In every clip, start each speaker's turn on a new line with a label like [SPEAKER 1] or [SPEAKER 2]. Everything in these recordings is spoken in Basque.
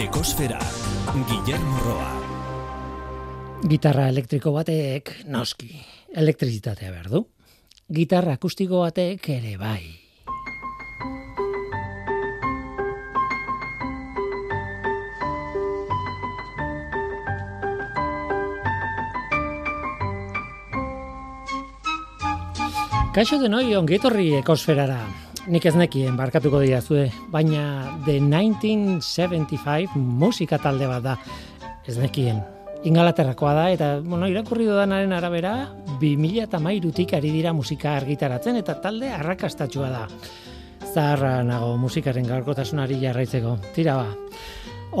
[SPEAKER 1] Ekosfera, Guillermo Roa.
[SPEAKER 2] Gitarra elektriko batek noski, elektrizitatea behar du. Gitarra akustiko batek ere bai. Kaixo denoi ongetorri ekosferara. Nik ez nekien barkatuko dira zue, baina The 1975 musika talde bat da. Ez nekien. Ingalaterrakoa da eta bueno, irakurri dudanaren arabera 2013tik ari dira musika argitaratzen eta talde arrakastatsua da. Zaharra nago musikaren gaurkotasunari jarraitzeko. Tira ba.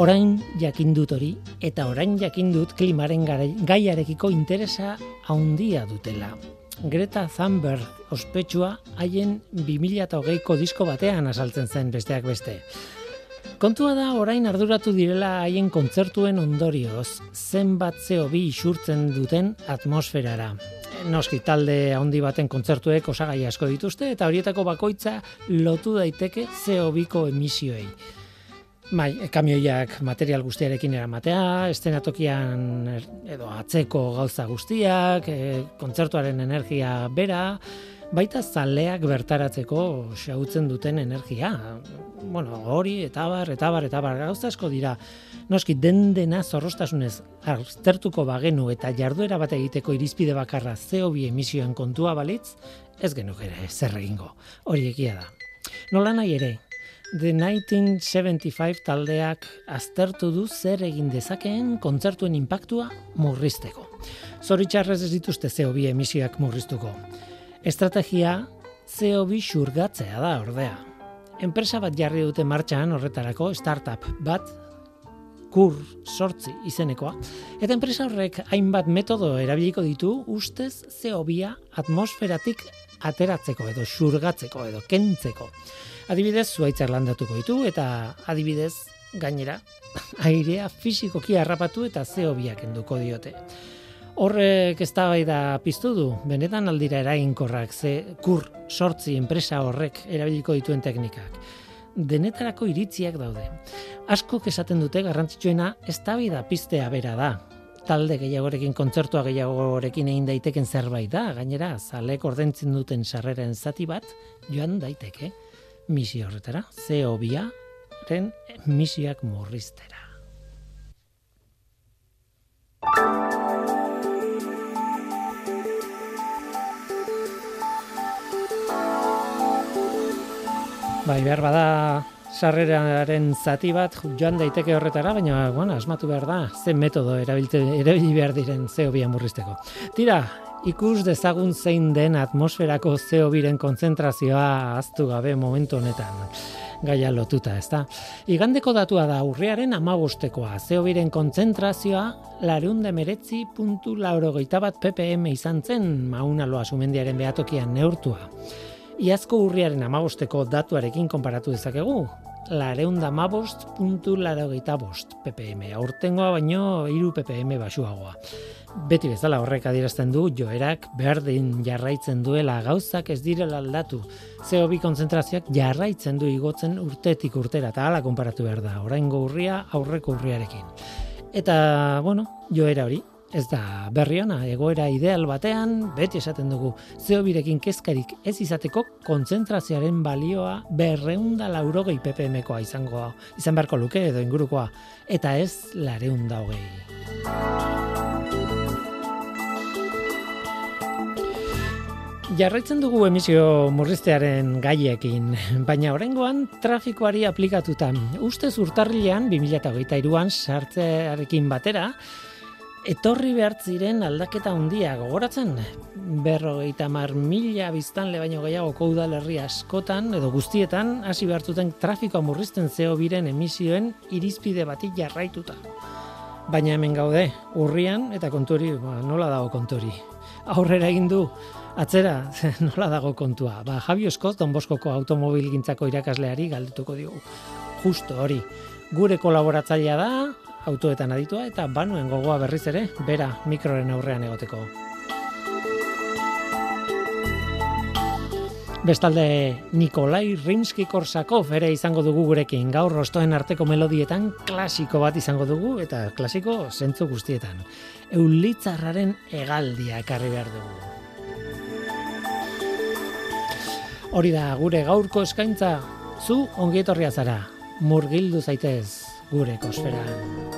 [SPEAKER 2] Orain jakin dut hori eta orain jakin dut klimaren gaiarekiko interesa handia dutela. Greta Thunberg ospetsua haien 2008ko disko batean asaltzen zen besteak beste. Kontua da orain arduratu direla haien kontzertuen ondorioz, zenbat zeo bi isurtzen duten atmosferara. Noski talde handi baten kontzertuek osagai asko dituzte eta horietako bakoitza lotu daiteke zeo biko emisioei. Bai, kamioiak material guztiarekin eramatea, estenatokian edo atzeko gauza guztiak, e, kontzertuaren energia bera, baita zaleak bertaratzeko xautzen duten energia. Bueno, hori, eta bar, eta bar, eta bar, gauza asko dira. Noski, den dena zorrostasunez aztertuko bagenu eta jarduera bat egiteko irizpide bakarra CO2 emisioen kontua balitz, ez genuk ere zer egingo. Hori egia da. Nola nahi ere, The 1975 taldeak aztertu du zer egin dezakeen kontzertuen inpaktua murrizteko. Zoritxarrez ez dituzte CO2 emisioak murriztuko. Estrategia CO2 xurgatzea da ordea. Enpresa bat jarri dute martxan horretarako startup bat kur sortzi izenekoa. Eta enpresa horrek hainbat metodo erabiliko ditu ustez CO2 atmosferatik ateratzeko edo xurgatzeko edo kentzeko. Adibidez, zuaitzar landatuko ditu eta adibidez, gainera, airea fizikoki harrapatu eta zeo biak enduko diote. Horrek ez da piztu du, benetan aldira erainkorrak ze kur sortzi enpresa horrek erabiliko dituen teknikak. Denetarako iritziak daude. Asko esaten dute garrantzitsuena ez da da piztea bera da. Talde gehiagorekin kontzertua gehiagorekin egin daiteken zerbait da, gainera, zalek ordentzen duten sarreren zati bat, joan daiteke misio horretara, zeo biaren misioak murriztera. Bai, behar bada sarreraren zati bat joan daiteke horretara, baina bueno, asmatu behar da, zen metodo erabili behar diren zeo murrizteko. Tira, ikus dezagun zein den atmosferako zeo biren konzentrazioa aztu gabe momentu honetan gaia lotuta, ezta? Igandeko datua da urriaren amabostekoa, zeo biren konzentrazioa lareunda meretzi puntu laurogeita bat ppm izan zen maunaloa sumendiaren behatokian neurtua. Iazko urriaren amabosteko datuarekin konparatu dezakegu, lareunda mabost puntu laurogeita bost ppm, aurtengoa baino iru ppm basuagoa. Beti bezala horrek adierazten du joerak berdin jarraitzen duela gauzak ez direla aldatu. CO2 konzentrazioak jarraitzen du igotzen urtetik urtera eta hala konparatu behar da. Oraingo urria aurreko urriarekin. Eta, bueno, joera hori, ez da berri ona, egoera ideal batean, beti esaten dugu, zeo birekin kezkarik ez izateko konzentrazioaren balioa berreunda laurogei ppmkoa izango, izan beharko luke edo ingurukoa, eta ez lareunda hogei. Jarraitzen dugu emisio murriztearen gaiekin, baina horrengoan trafikoari aplikatuta. Ustez urtarrilean, 2008an sartzearekin batera, etorri behar ziren aldaketa handia gogoratzen. Berrogeita mar mila biztanle baino gehiago koudalerri askotan edo guztietan hasi behartuten trafikoa murrizten zeo biren emisioen irizpide bati jarraituta. Baina hemen gaude, urrian eta konturi, ba, nola dago konturi. Aurrera egin du, Atzera, nola dago kontua. Ba, Javi Oskoz, Don Boskoko automobil gintzako irakasleari galdetuko digu. Justo hori. Gure kolaboratzailea da, autoetan aditua, eta banuen gogoa berriz ere, bera mikroren aurrean egoteko. Bestalde Nikolai Rimski-Korsakov ere izango dugu gurekin gaur rostoen arteko melodietan klasiko bat izango dugu eta klasiko zentzu guztietan. Eulitzarraren egaldia ekarri behar dugu. Hori da gure gaurko eskaintza zu ongietorria zara, murgildu zaitez gure kosferan.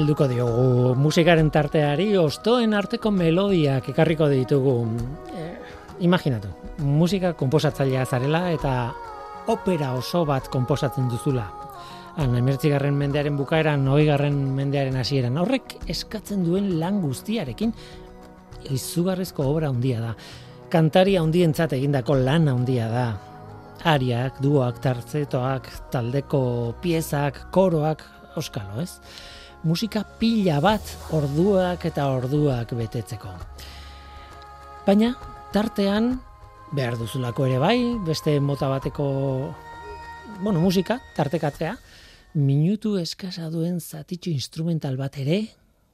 [SPEAKER 2] helduko diogu musikaren tarteari ostoen arteko melodiak ekarriko ditugu. E, imaginatu, musika konposatzailea zarela eta opera oso bat konposatzen duzula. Han, emertzigarren mendearen bukaeran, garren mendearen hasieran. Horrek eskatzen duen lan guztiarekin, izugarrezko obra handia da. Kantari handientzat egindako lan handia da. Ariak, duak, tartzetoak, taldeko piezak, koroak, oskalo, ez? musika pila bat orduak eta orduak betetzeko. Baina, tartean, behar duzulako ere bai, beste mota bateko, bueno, musika, tartekatzea, minutu eskasa duen zatitxo instrumental bat ere,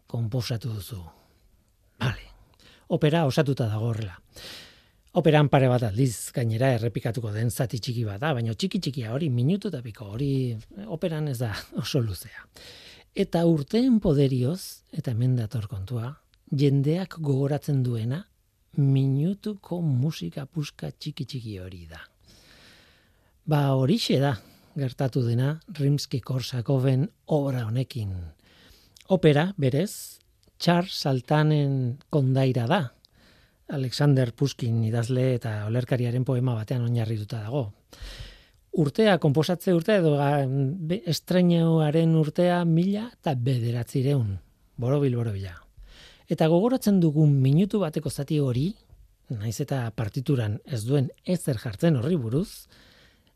[SPEAKER 2] konposatu duzu. Vale, opera osatuta dago horrela. Operan pare bat aldiz gainera errepikatuko den zati txiki bat da, baina txiki txikia hori minutu eta piko hori operan ez da oso luzea. Eta urteen poderioz, eta hemen dator kontua, jendeak gogoratzen duena, minutuko musika puska txiki txiki hori da. Ba horixe da, gertatu dena, Rimski Korsakoven obra honekin. Opera, berez, Charles Saltanen kondaira da. Alexander Puskin idazle eta olerkariaren poema batean oinarrituta dago urtea, komposatze urtea edo estreñoaren urtea mila eta bederatzireun. Borobil, borobila. Eta gogoratzen dugun minutu bateko zati hori, naiz eta partituran ez duen ezer jartzen horri buruz,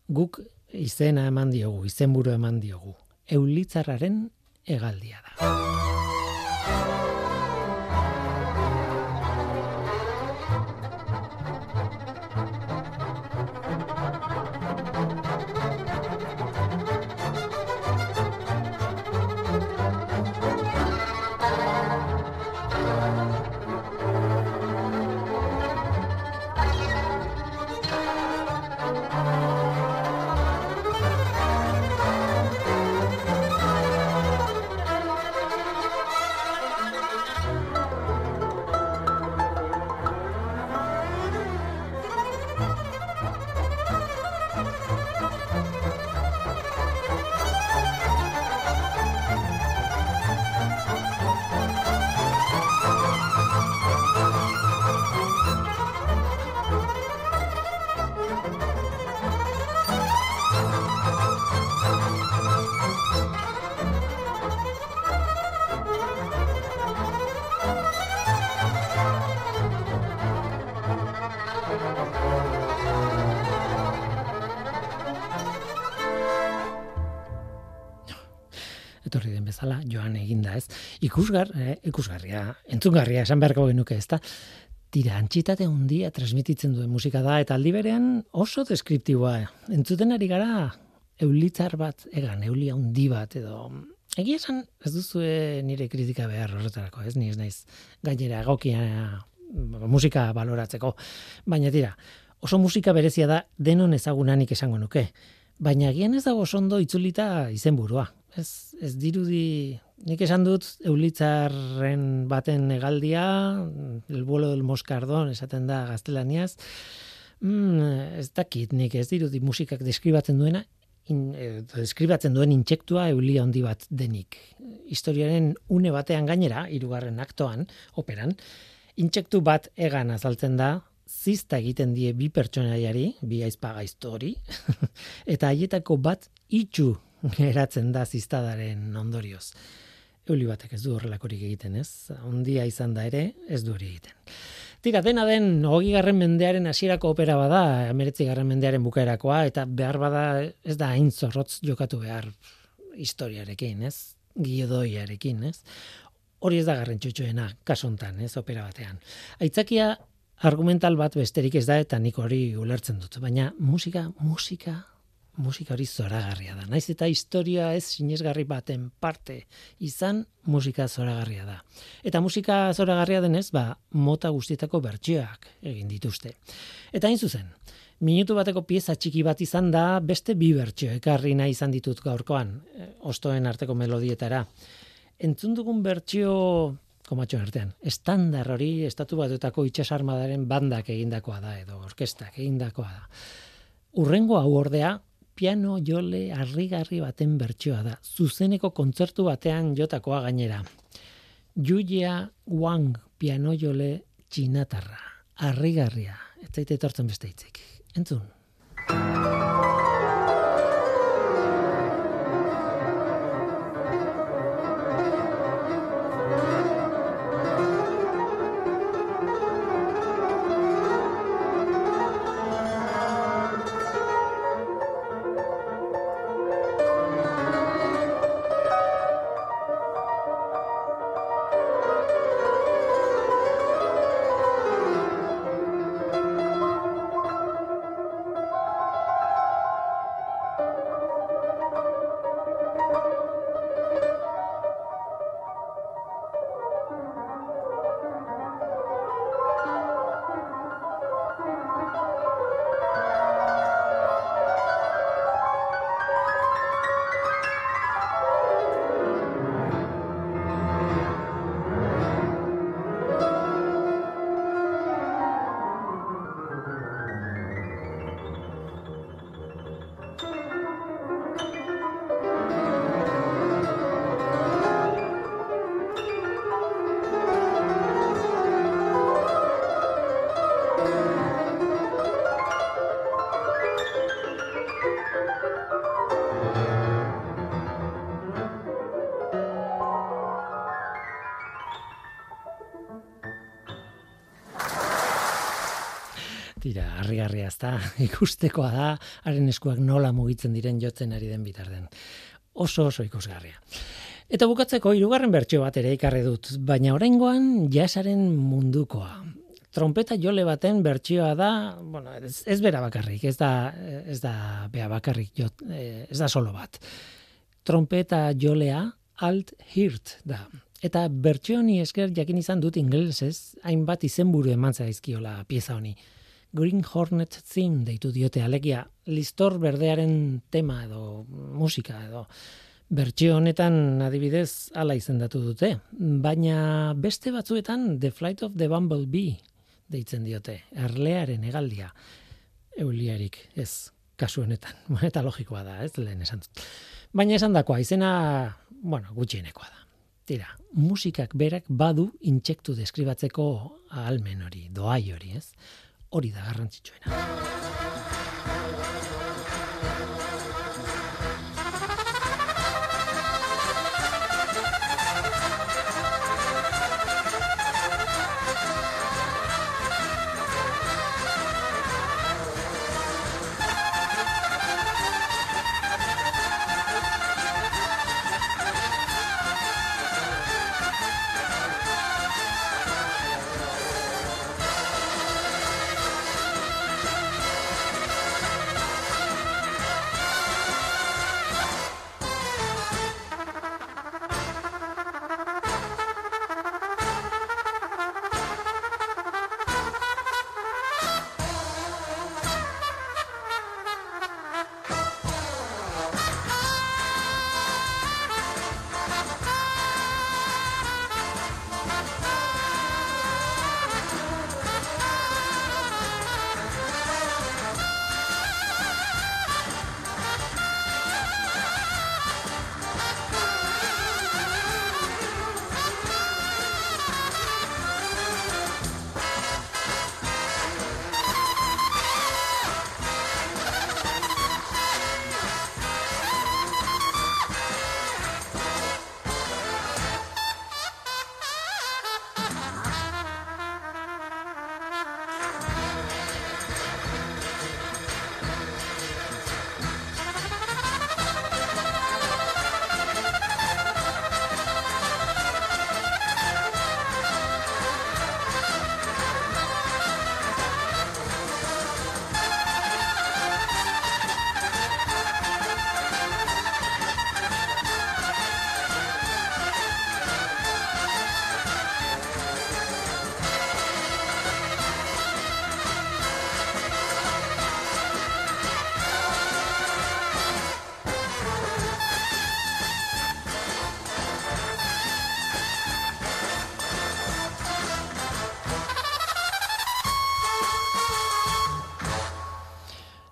[SPEAKER 2] guk izena eman diogu, izenburu eman diogu. Eulitzarraren egaldia da. Ikusgar, eh, ikusgarria, entzungarria esan beharko genuke, ezta? Tira, antxitate handia transmititzen duen musika da eta aldi berean oso deskriptiboa. Entzuten ari gara eulitzar bat, egan, eulia handi bat edo Egia esan, ez duzu nire kritika behar horretarako, ez? Ni ez naiz gainera egokia musika baloratzeko. Baina tira, oso musika berezia da denon ezagunanik esango nuke. Baina gian ez dago ondo itzulita izenburua ez, ez dirudi, nik esan dut, eulitzarren baten egaldia, el vuelo del moscardón, esaten da gaztelaniaz, mm, ez dakit, nik ez dirudi musikak deskribatzen duena, in, eh, deskribatzen duen intsektua eulia handi bat denik. Historiaren une batean gainera, hirugarren aktoan, operan, intsektu bat egan azaltzen da, zizta egiten die bi pertsonaiari, bi aizpagaizto hori, eta haietako bat itxu geratzen da ziztadaren ondorioz. Euli batek ez du horrelakorik egiten, ez? Ondia izan da ere, ez du hori egiten. Tira, dena den, hogi garren mendearen hasierako opera bada, emeretzi garren mendearen bukaerakoa, eta behar bada ez da hain zorrotz jokatu behar historiarekin, ez? Giodoiarekin, ez? hori ez da garrantzitsuena kasontan, ez opera batean. Aitzakia argumental bat besterik ez da eta nik hori ulertzen dut, baina musika, musika, musika hori zoragarria da. Naiz eta historia ez sinesgarri baten parte izan musika zoragarria da. Eta musika zoragarria denez, ba, mota guztietako bertsioak egin dituzte. Eta hain zuzen, minutu bateko pieza txiki bat izan da beste bi bertsio ekarri nahi izan ditut gaurkoan, eh, ostoen arteko melodietara. Entzun dugun bertsio komatxo artean. Estandar hori estatu batutako itxasarmadaren bandak egindakoa da edo orkestak egindakoa da. Urrengo hau ordea piano jole harrigarri baten bertsioa da. Zuzeneko kontzertu batean jotakoa gainera. Yuya Wang piano jole txinatarra. Harrigarria. Ez zaite etortzen beste hitzik. Entzun. Ezta ikustekoa da haren eskuak nola mugitzen diren jotzen ari den bitarden. Oso oso ikusgarria. Eta bukatzeko hirugarren bertsio bat ere ikarri dut, baina oraingoan jasaren mundukoa. Trompeta jole baten bertsioa da, bueno, ez, ez bera bakarrik, ez da ez da bea bakarrik jot, eh, ez da solo bat. Trompeta jolea alt hirt da. Eta bertsio honi esker jakin izan dut ingelesez, hainbat izenburu eman zaizkiola pieza honi. Green Hornet Theme deitu diote alegia listor berdearen tema edo musika edo bertsio honetan adibidez hala izendatu dute baina beste batzuetan The Flight of the Bumblebee deitzen diote erlearen hegaldia. Euliarik ez kasu honetan eta logikoa da ez lehen esan dut. Baina esan dakoa izena bueno gutxienekoa da. Tira musikak berak badu intsektu deskribatzeko ahalmen hori doai hori ez hori da garrantzitsuena.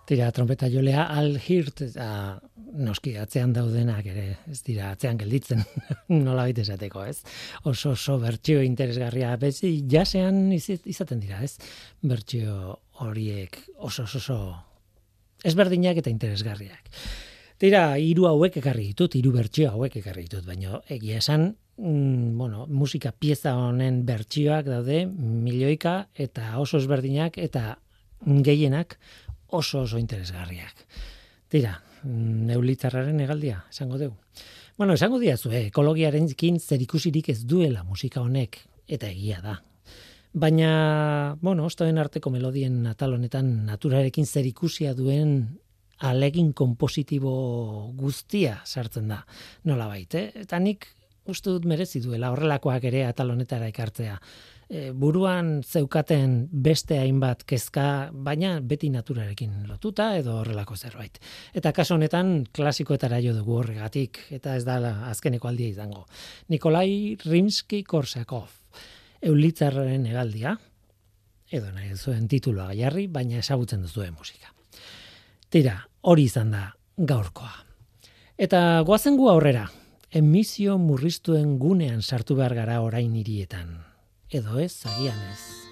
[SPEAKER 2] Tira, trompeta jolea Al Hirt, eta noski atzean daudenak ere, ez dira, atzean gelditzen, nola baita esateko, ez? Oso oso bertxio interesgarria, bezi, jasean izaten dira, ez? Bertxio horiek oso oso oso ezberdinak eta interesgarriak. Tira, hiru hauek ekarri ditut, hiru bertxio hauek ekarri ditut, baina egia esan, mm, bueno, musika pieza honen bertxioak daude, milioika eta oso ezberdinak eta gehienak oso oso interesgarriak. Tira, neulitzarraren egaldia, esango dugu. Bueno, esango diazu, eh, ekologiaren kin zerikusirik ez duela musika honek, eta egia da. Baina, bueno, ostoen arteko melodien natal honetan naturarekin zerikusia duen alegin kompositibo guztia sartzen da. Nola baite, eh? eta nik uste dut merezi duela horrelakoak ere atal honetara ekartzea e, buruan zeukaten beste hainbat kezka, baina beti naturarekin lotuta edo horrelako zerbait. Eta kaso honetan klasikoetara jo dugu horregatik, eta ez da azkeneko aldia izango. Nikolai Rimsky-Korsakov, Eulitzarren egaldia, edo nahi zuen tituloa jarri, baina esagutzen duzuen musika. Tira, hori izan da gaurkoa. Eta goazen gu aurrera, emisio murriztuen gunean sartu behar gara orain hirietan edo ez.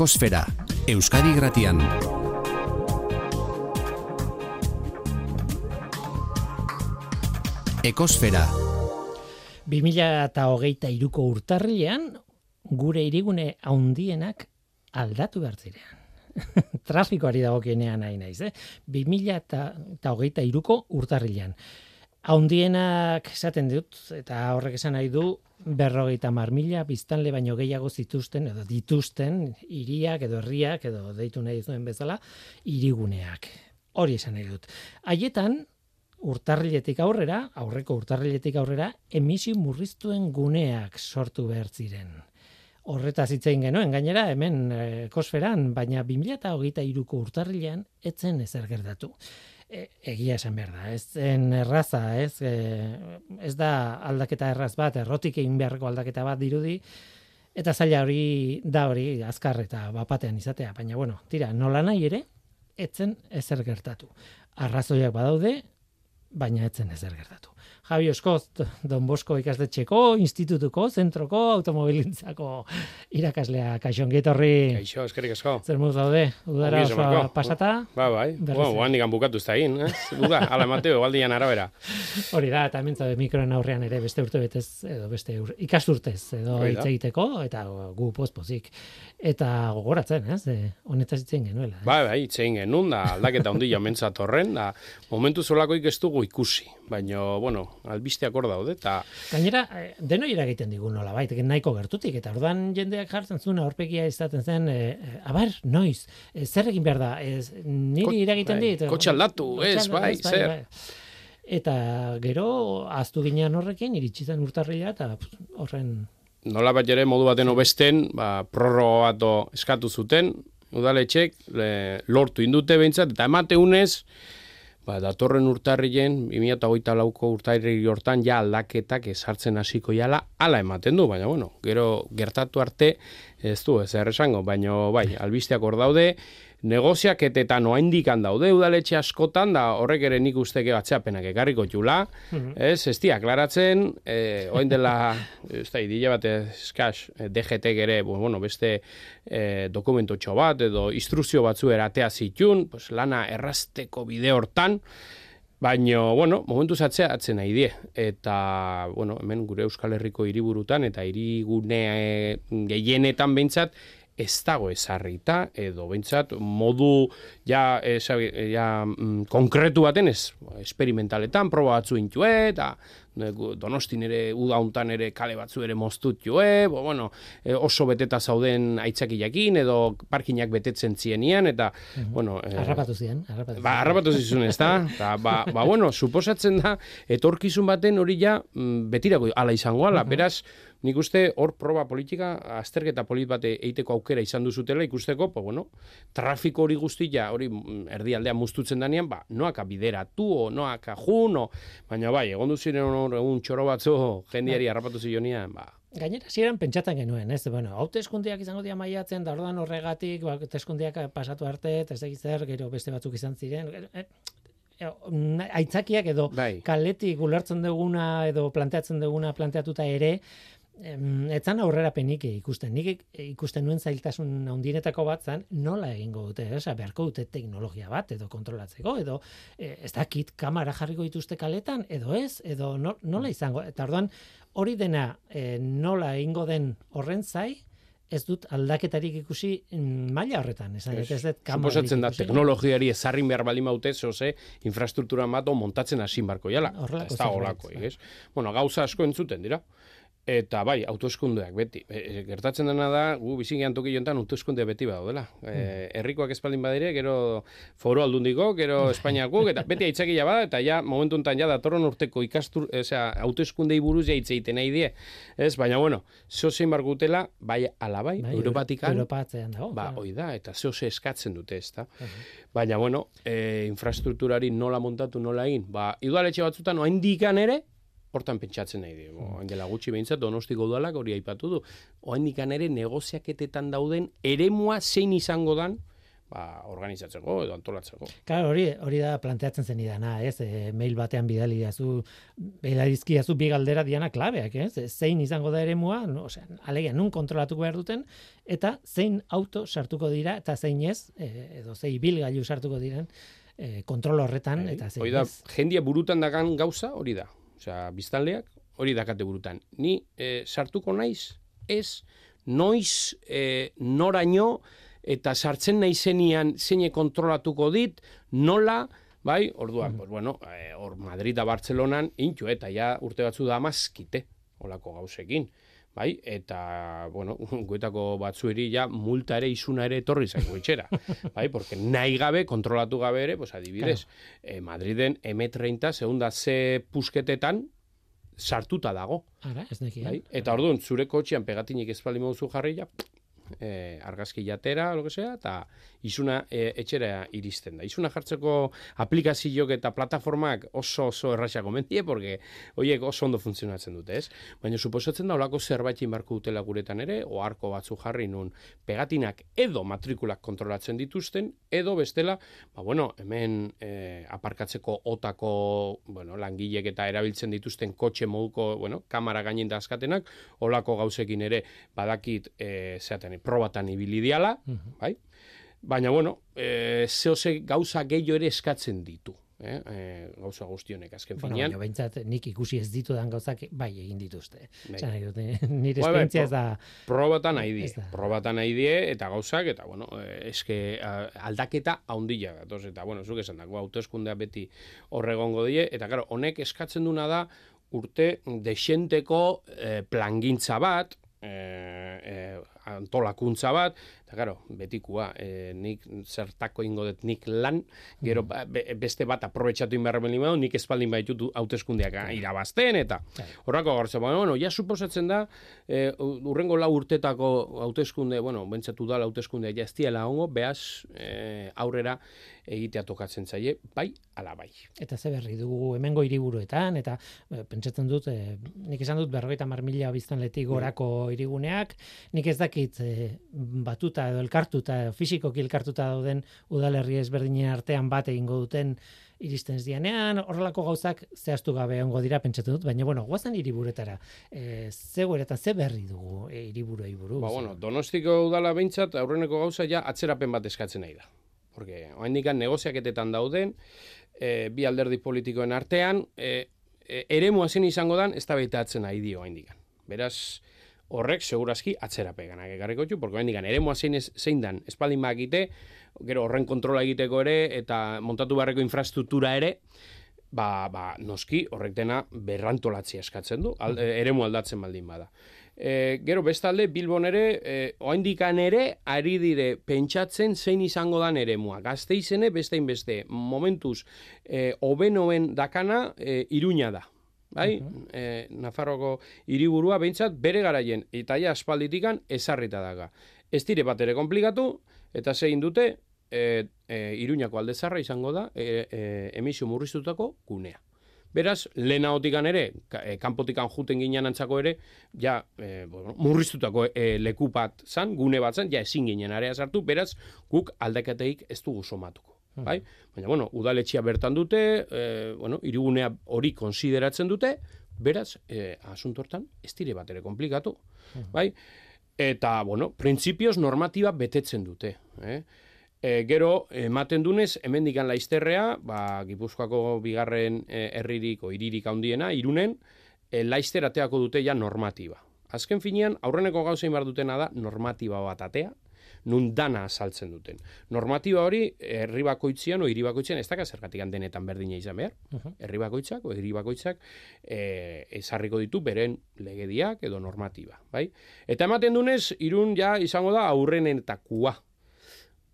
[SPEAKER 1] Ekosfera, Euskadi Gratian. Ekosfera.
[SPEAKER 2] 2008 iruko urtarrilean, gure irigune haundienak aldatu behar zirean. Trafikoari dagokienean nahi naiz, eh? 2008 iruko urtarrilean. Haundienak esaten dut, eta horrek esan nahi du, berrogeita mar mila biztanle baino gehiago zituzten edo dituzten hiriak edo herriak edo deitu nahi zuen bezala hiriguneak. Hori esan nahi dut. Haietan urtarriletik aurrera, aurreko urtarriletik aurrera, emisio murriztuen guneak sortu behar ziren. Horreta zitzein genuen, gainera, hemen e, kosferan, baina 2008ko urtarrilean etzen ezer gertatu. E, egia esan behar da, ez zen erraza, ez, e, ez da aldaketa erraz bat, errotik egin beharreko aldaketa bat dirudi, eta zaila hori da hori azkar eta bapatean izatea, baina bueno, tira, nola nahi ere, etzen ezer gertatu. Arrazoiak badaude, baina etzen ezer gertatu. Javi Oskoz, Don Bosko ikastetxeko, institutuko, zentroko, automobilintzako irakaslea. Kaixo, ongetorri.
[SPEAKER 3] Kaixo, eskerrik asko.
[SPEAKER 2] Zer muz daude, udara osoa pasata?
[SPEAKER 3] Ba, bai, ba, guan digan bukatu ez da egin, eh? Uda, ala mateo, baldian arabera.
[SPEAKER 2] Hori da, eta mintzade mikroen aurrean ere beste urte betez, edo beste ur, ikasturtez, edo hitz egiteko, eta gu pozpozik. Eta gogoratzen, ez? Eh? Honetaz itzen genuela. Eh?
[SPEAKER 3] Bai, bai, itzen genuen, da aldaketa ondi jamentzat horren, da momentu zolako ikustugu ikusi. Baina, bueno, albisteak hor daude, eta...
[SPEAKER 2] Gainera, eh, deno iragiten digu nola, bai, nahiko gertutik, eta ordan jendeak jartzen zuen aurpegia izaten zen, e, abar, noiz, e, zer egin behar da, ez, niri Ko, iragiten bai, dit.
[SPEAKER 3] Kotxe aldatu, ez, bai, bai, zer. Bai.
[SPEAKER 2] Eta gero, aztu ginean horrekin, iritsi zen urtarrila, eta horren...
[SPEAKER 3] Nola bat ere, modu baten obesten, ba, prorroa bat eskatu zuten, udaletxek, lortu indute behintzat, eta emate unez, ba, datorren urtarrien, 2008 lauko urtarri hortan, ja aldaketak esartzen hasiko jala, ala ematen du, baina, bueno, gero gertatu arte, ez du, ez erresango, baina, bai, albisteak hor daude, negoziaketetan oaindikan daude udaletxe askotan da horrek ere nik usteke batzeapenak ekarriko txula, mm ez, ez di, aklaratzen, e, oain dela, ez da, idile bat eskaz, e, DGT ere, bueno, beste e, dokumentu bat, edo instruzio batzu eratea zitun, pues, lana errasteko bide hortan, Baina, bueno, momentu zatzea atzen nahi die. Eta, bueno, hemen gure Euskal Herriko hiriburutan eta hirigune gehienetan behintzat, ez dago ezarrita, edo bentsat, modu ja, ez, ja mm, konkretu baten ez, esperimentaletan, proba batzu intue, eta donostin ere, udauntan ere kale batzu ere moztut joe, bo, bueno, e, oso beteta zauden aitzakiakin, edo parkinak betetzen zienian, eta,
[SPEAKER 2] mhm.
[SPEAKER 3] bueno...
[SPEAKER 2] E, arrapatu ziren, arrapatu
[SPEAKER 3] Ba, arrapatu zizun, ez da? ba, ba, bueno, suposatzen da, etorkizun baten hori ja, mm, betirako ala izango ala, mhm. beraz, Nik uste hor proba politika, azterketa polit bate eiteko aukera izan duzutela ikusteko, po, bueno, trafiko hori guztia, hori mm, erdialdea muztutzen danean, ba, noaka bideratu, o noaka jun, o, baina bai, egon duziren hor egun txoro batzu jendiari bai. harrapatu zionean, ba,
[SPEAKER 2] Gainera, ziren pentsatan genuen, ez? Bueno, haute eskundiak izango dira maiatzen, da ordan horregatik, ba, eskundiak pasatu arte, ez zer, gero beste batzuk izan ziren. E, e, aitzakiak edo bai. kaletik ulertzen duguna edo planteatzen duguna planteatuta ere, etzan aurrera penik ikusten. Nik ikusten nuen zailtasun handinetako bat zan, nola egingo dute, oza, beharko dute teknologia bat, edo kontrolatzeko, edo e, ez dakit kamara jarriko dituzte kaletan, edo ez, edo nola mm. izango. Eta orduan, hori dena e, nola egingo den horren zai, ez dut aldaketarik ikusi mm, maila horretan, esan ez, ez dut
[SPEAKER 3] Suposatzen da, teknologiari ezarrin behar bali maute, zoze, infrastruktura mato montatzen hasin barko jala. Ez da holako, Bueno, gauza asko entzuten dira. Eta bai, autoeskundeak beti. E, e, gertatzen dena da, gu bizigean toki jontan autoeskunde beti bada dela. E, hmm. herrikoak espaldin badire, gero foro aldundiko, gero Espainiako, eta beti aitzakia bada, eta ja, momentu enten ja, datorren urteko ikastur, osea, autoeskundei buruz ja itzeiten nahi die. Ez, baina bueno, zo zein bargutela, bai alabai, bai, Europatikan.
[SPEAKER 2] Europatzean dago.
[SPEAKER 3] Ba, oi da, eta zo ze eskatzen dute, ez da. Baina bueno, e, infrastrukturari nola montatu, nola egin. Ba, idualetxe batzutan, oain ere, hortan pentsatzen nahi dugu. Mm. Dela gutxi behintzat, donostiko udalak hori aipatu du. Oen dikan ere negoziaketetan dauden, eremua zein izango dan, ba, organizatzeko edo antolatzeko.
[SPEAKER 2] Claro, hori, hori da planteatzen zen idana, ez? E, mail batean bidali dazu, bidalizki dazu bi galdera diana klabeak, ez? E, zein izango da eremua, no, osea, alegia nun kontrolatuko behar duten eta zein auto sartuko dira eta zein ez, e, edo zein bilgailu sartuko diren e, kontrol horretan bai, eta zein.
[SPEAKER 3] Hori da, jendia burutan dagan gauza, hori da. Osea, biztanleak hori dakate burutan. Ni e, sartuko naiz, ez, noiz, e, noraino, eta sartzen naizenian zeine kontrolatuko dit, nola, bai, orduan, mm. pues, bueno, e, or Madrid da Bartzelonan, intxu, eta ja urte batzu da amazkite, olako gauzekin. Bai, eta, bueno, guetako batzueri ja multa ere izuna ere etorri zaiko itxera. bai, porque nahi gabe, kontrolatu gabe ere, pues adibidez, claro. eh, Madriden M30, segunda ze pusketetan, sartuta dago.
[SPEAKER 2] Ara, ez neki.
[SPEAKER 3] Bai? Eta orduan, zure kotxean pegatinik ez bali moduzu jarri, ja, e, argazki jatera, lo que sea, eta izuna e, etxera iristen da. Izuna jartzeko aplikazioak eta plataformak oso oso erraxa gomendie, porque horiek oso ondo funtzionatzen dute, ez? Baina suposatzen da, olako zerbait inbarko dutela guretan ere, oarko batzu jarri nun pegatinak edo matrikulak kontrolatzen dituzten, edo bestela, ba, bueno, hemen e, aparkatzeko otako bueno, langilek eta erabiltzen dituzten kotxe moduko, bueno, kamara gainin da askatenak, olako gauzekin ere badakit e, zeaten, probatan ibili diala, bai? Baina, bueno, e, zehose gauza gehiago ere eskatzen ditu. Eh, eh, gauza guztionek azken
[SPEAKER 2] Bueno,
[SPEAKER 3] finean.
[SPEAKER 2] baina behintzat nik ikusi ez ditudan gauzak bai egin dituzte.
[SPEAKER 3] Bai.
[SPEAKER 2] Esan nahi dut, eh, nire
[SPEAKER 3] Bai, bai,
[SPEAKER 2] esperientzia ez da...
[SPEAKER 3] Probatan nahi die, probatan nahi die, eta gauzak, eta, bueno, eh, eske a, aldaketa haundila gatoz, eta, bueno, zuk esan dago, hauteskundea beti horregongo die, eta, claro, honek eskatzen duna da, urte desenteko eh, plangintza bat, eh, eh, antolakuntza bat, eta, claro, betikua, eh, nik zertako ingo dut nik lan, gero ba, be- beste bat aprobetxatu inberremen limadu, nik espaldin baitut hauteskundeak irabazten, eta horrako gaurtza, bueno, bueno, ja suposatzen da, eh, urrengo lau urtetako hauteskunde, bueno, bentsatu da hauteskunde ja ez diela ongo, behaz eh, aurrera egitea tokatzen zaie, bai, ala bai.
[SPEAKER 2] Eta ze berri dugu hemengo hiriburuetan eta e, pentsatzen dut e, nik esan dut 50 mila biztanletik gorako hiriguneak nik ez dakit e, batuta edo elkartuta fisikoki elkartuta dauden udalerri ezberdinen artean bat egingo duten iristen ez dianean, horrelako gauzak zehaztu gabe ongo dira pentsatzen dut, baina bueno, guazen hiriburetara. E, ze goeretan ze berri dugu e, hiriburuei buruz.
[SPEAKER 3] Ba, bueno, donostiko udala behintzat, aurreneko gauza ja atzerapen bat eskatzen nahi da. Porque, oaindikan negoziaketetan dauden, e, bi alderdi politikoen artean, e, e, eremu izango dan, ez da behitatzen nahi dio oaindikan. Beraz, horrek segurazki atzerapeganak ekarriko txu, porque oaindikan eremu zein, ez- zein dan, espaldin bakite, gero horren kontrola egiteko ere, eta montatu barreko infrastruktura ere, ba, ba, noski horrek dena berrantolatzea eskatzen du, al, eremu aldatzen baldin bada. E, gero bestalde Bilbon ere, e, oaindikan ere, ari dire pentsatzen zein izango dan eremua. Gazteizene bestein beste, momentuz, e, obenoen dakana e, iruña da. Bai, e, Nafarroko hiriburua behintzat bere garaien eta ja aspalditikan ezarrita daga. Ez dire bat ere komplikatu, eta zein dute, e, e, iruñako aldezarra izango da e, e, emisio murriztutako gunea. Beraz, lehenagotikan ere, ka- e, kanpotikan juten ginen antzako ere, ja, e, bueno, murriztutako e, leku bat zan, gune bat zan, ja ezin ginen area sartu, beraz, guk aldaketeik ez dugu somatuko. Bai? Baina, bueno, udaletxia bertan dute, e, bueno, irigunea hori konsideratzen dute, beraz, e, asunto hortan, ez dire bat ere komplikatu. Bai? Eta, bueno, printzipioz normatiba betetzen dute. Eh? E, gero, ematen dunez, hemendikan laizterrea, ba, Gipuzkoako bigarren e, herririk o hiririk handiena, irunen, e, laizter ateako dute ja normatiba. Azken finean, aurreneko gauzein behar dutena da normatiba bat atea, nun dana azaltzen duten. Normatiba hori, herri bakoitzian o hiri bakoitzian, ez daka zergatik denetan berdina izan behar, herri bakoitzak o hiri bakoitzak e, ezarriko ditu beren legediak edo normatiba, bai? Eta ematen dunez, irun ja izango da aurrenentakua,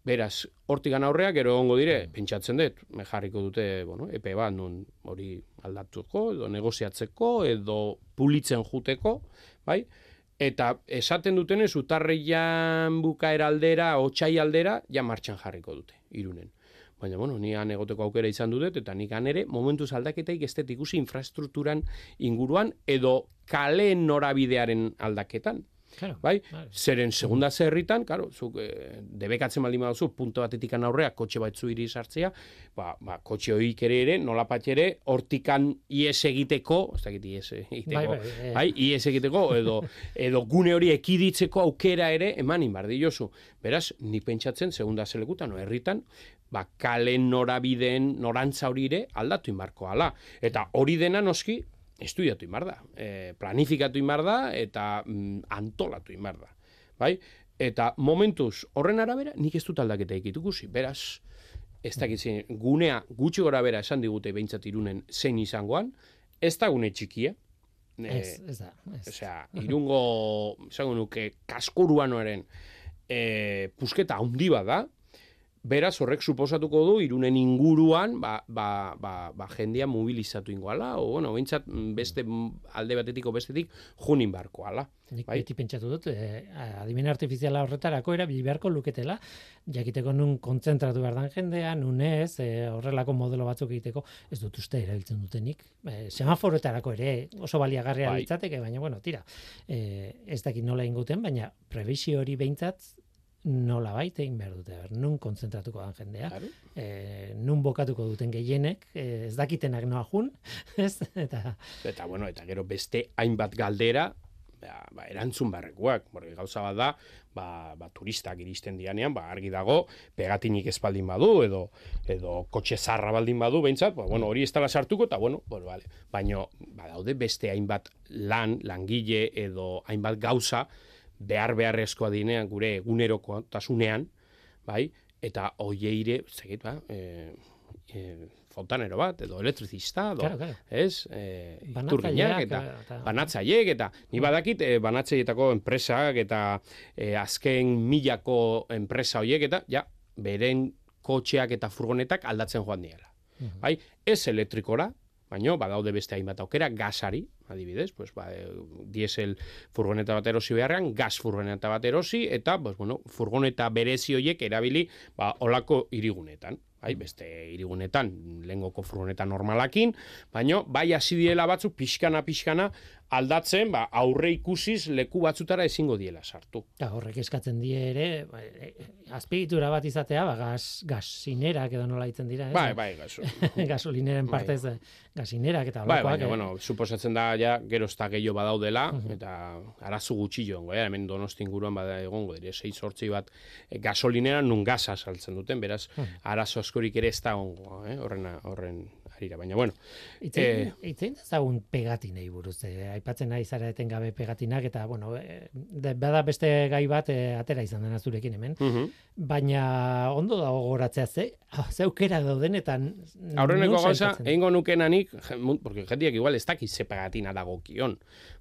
[SPEAKER 3] Beraz, hortigan aurrea, gero egongo dire, pentsatzen dut, jarriko dute, bueno, epe bat, nun hori aldatuko, edo negoziatzeko, edo pulitzen juteko, bai? Eta esaten dutenez, utarreian bukaera aldera, otxai aldera, ja martxan jarriko dute, irunen. Baina, bueno, ni han egoteko aukera izan dut, eta nik han ere, momentuz aldaketaik ez ikusi infrastrukturan inguruan, edo kale norabidearen aldaketan.
[SPEAKER 2] Claro,
[SPEAKER 3] Bai?
[SPEAKER 2] claro.
[SPEAKER 3] Zeren segunda zerritan, claro, zuk eh, debekatzen baldin baduzu punto batetikan aurrea kotxe batzu iri sartzea, ba, ba kotxe hoik ere ere, nolapat ere, hortikan ies egiteko, ez dakit ies egiteko,
[SPEAKER 2] Bai,
[SPEAKER 3] bai,
[SPEAKER 2] bai, eh.
[SPEAKER 3] ies egiteko, edo, edo gune hori ekiditzeko aukera ere, eman inbardi jozu. Beraz, ni pentsatzen, segunda zelekutan, o herritan, ba, kalen norabideen norantza hori ere aldatu inbarko ala. Eta hori dena noski, estudiatu inbar da, e, planifikatu inbar da, eta mm, antolatu inbar da. Bai? Eta momentuz, horren arabera, nik ez dut aldaketa ikitukusi. Beraz, ez dakit gunea gutxi gora bera esan digute behintzat irunen zein izangoan, ez da gune txikia. E,
[SPEAKER 2] Ez, ez da. Ez.
[SPEAKER 3] Osea, irungo, esango nuke, kaskuruanoaren e, pusketa handi bat da, Beraz, horrek suposatuko du, irunen inguruan, ba, ba, ba, ba jendia mobilizatu ingoala, o, bueno, bintzat, beste alde batetik o bestetik, junin barko, ala.
[SPEAKER 2] Nik bai? beti pentsatu dut, eh, adimen artifiziala horretarako era beharko luketela, jakiteko nun kontzentratu behar dan jendea, nun ez, eh, horrelako modelo batzuk egiteko, ez dut uste erabiltzen dutenik. Eh, semaforoetarako ere oso baliagarria bai. litzateke, baina bueno, tira, eh, ez dakit nola inguten, baina prebizio hori behintzat nola baita egin behar dute, ber, nun konzentratuko dan jendea, claro. e, nun bokatuko duten gehienek, e, ez dakitenak noa jun, ez? Eta...
[SPEAKER 3] eta, bueno, eta gero beste hainbat galdera, ba, ba, erantzun barrekoak, borri gauza bat da, ba, ba, turistak iristen dianean, ba, argi dago, pegatinik ez baldin badu, edo, edo kotxe zarra baldin badu, behintzat, ba, bueno, hori ez dala sartuko, eta, bueno, pues, vale. baina, ba, daude beste hainbat lan, langile, edo hainbat gauza, behar beharrezkoa dinean gure eguneroko tasunean, bai, eta hoieire, zegit, ba, e, e, fontanero bat, edo elektrizista, edo, claro, claro. ez, e, turginak, eta, eta banatzaiek, eta ni badakit, e, banatzaietako enpresak, eta e, azken milako enpresa hoiek, eta, ja, beren kotxeak eta furgonetak aldatzen joan diela. Bai, ez elektrikora, baino badaude beste hainbat aukera gasari, adibidez, pues ba, e, diesel furgoneta bat erosi beharrean, gas furgoneta bat erosi eta pues bueno, furgoneta berezi hoiek erabili ba olako irigunetan bai, beste irigunetan, lengoko furgoneta normalakin, baino, bai hasi diela batzuk pixkana pixkana aldatzen, ba, aurre ikusiz leku batzutara ezingo diela sartu.
[SPEAKER 2] Ja, horrek eskatzen die ere, ba, e, azpigitura bat izatea, ba, gas, gasinerak edo nola itzen dira, ez?
[SPEAKER 3] Bai, bai, gaso.
[SPEAKER 2] gasolineren partez bai. gasinerak eta
[SPEAKER 3] bai, bai, bueno, suposatzen da, ja, gero ez da gehiago badaudela, uh -huh. eta arazu gutxi joan, goia, hemen donostin guruan bada egongo, dire, 6 sortzi bat e, gasolinera nun gasa saltzen duten, beraz, uh -huh. arazo askorik ere ez da ongo, eh? horren, horren harira, baina bueno.
[SPEAKER 2] Itzein, eh, itzein pegatinei buruz, eh, aipatzen nahi zara etengabe pegatinak, eta bueno, eh, bada beste gai bat eh, atera izan dena zurekin hemen, uh baina ondo dago goratzea ze, ah, zeukera daudenetan...
[SPEAKER 3] Aurreneko gauza, egingo nukenanik, porque jendiak igual ez dakiz ze pegatina dago kion,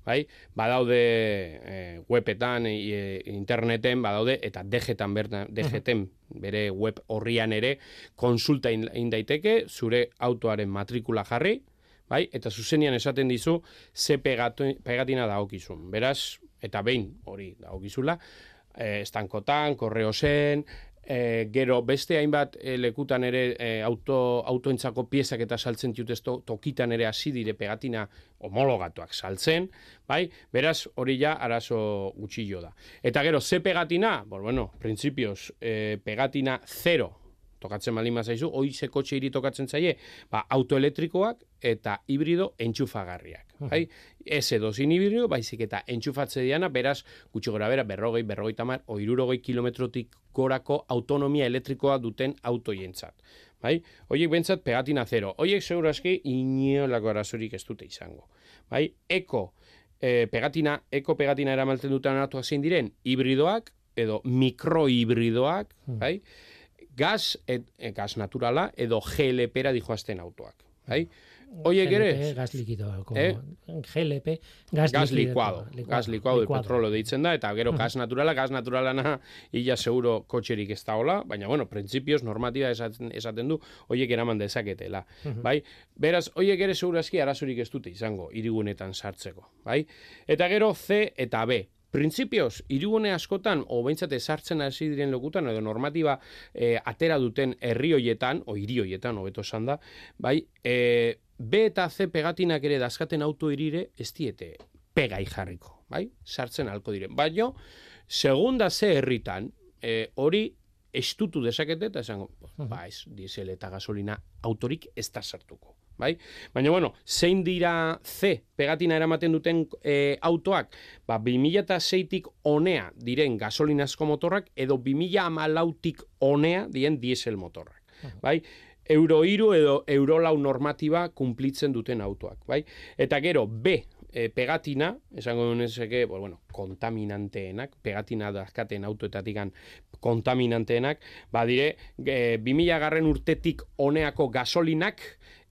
[SPEAKER 3] bai? Badaude eh, webetan, e, interneten, badaude, eta degetan bertan, degeten, bere web horrian ere konsulta in daiteke zure autoaren matrikula jarri, bai? Eta zuzenian esaten dizu ze pegatu, pegatina dagokizun. Beraz, eta behin hori dagokizula, eh, estankotan, korreosen, e, gero beste hainbat e, lekutan ere e, auto, autoentzako piezak eta saltzen diutez to, tokitan ere hasi dire pegatina homologatuak saltzen, bai? Beraz, hori ja arazo gutxillo da. Eta gero, ze pegatina? Bor, bueno, principios, e, pegatina zero, tokatzen baldin zaizu, hoi ze kotxe iri tokatzen zaie, ba, autoelektrikoak eta hibrido entxufagarriak. Bai? Ez edo zin hibrido, baizik eta entxufatze diana, beraz, gutxi gora bera, berrogei, berrogei tamar, oirurogei kilometrotik gorako autonomia elektrikoa duten autoientzat. Bai? Oiek bentsat pegatina zero. Oiek segurazki iniolako arazurik ez dute izango. Bai? Eko, e, pegatina, eko pegatina eramalten duten aratuak zein diren, hibridoak, edo mikrohibridoak, bai? Gas, et, e, gas naturala edo GLP-era dijoazten autoak. Bai? Oie ere...
[SPEAKER 2] Gas liquido.
[SPEAKER 3] Eh?
[SPEAKER 2] GLP,
[SPEAKER 3] gas, gas licuado. Gas licuado, de petrolo deitzen da, eta gero gas naturala, gas naturalana, illa seguro kotxerik ez da hola, baina, bueno, principios, normativa esaten, esaten du, oiek eraman dezaketela. Bai? Beraz, oiek ere segurazki arazurik ez dute izango, irigunetan sartzeko. Bai? Eta gero C eta B. Printzipioz, irugune askotan, o behintzate sartzen hasi diren lokutan, edo normatiba e, atera duten herri hoietan, o hiri hoietan, hobeto esan da, bai, e, B eta C pegatinak ere dazkaten auto irire, ez diete pegai jarriko, bai, sartzen halko diren. Baina, segunda C herritan, e, hori estutu dezakete, eta esango, ba, ez, diesel eta gasolina autorik ez da sartuko bai? Baina, bueno, zein dira C pegatina eramaten duten e, autoak, ba, 2006-tik onea diren gasolinazko motorrak, edo 2008-tik onea diren diesel motorrak, bai? Euro iru edo euro lau normatiba kumplitzen duten autoak, bai? Eta gero, B e, pegatina, esango dunezeke, bueno, kontaminanteenak, pegatina dazkaten autoetatikan kontaminanteenak, ba dire, e, 2000 garren urtetik oneako gasolinak,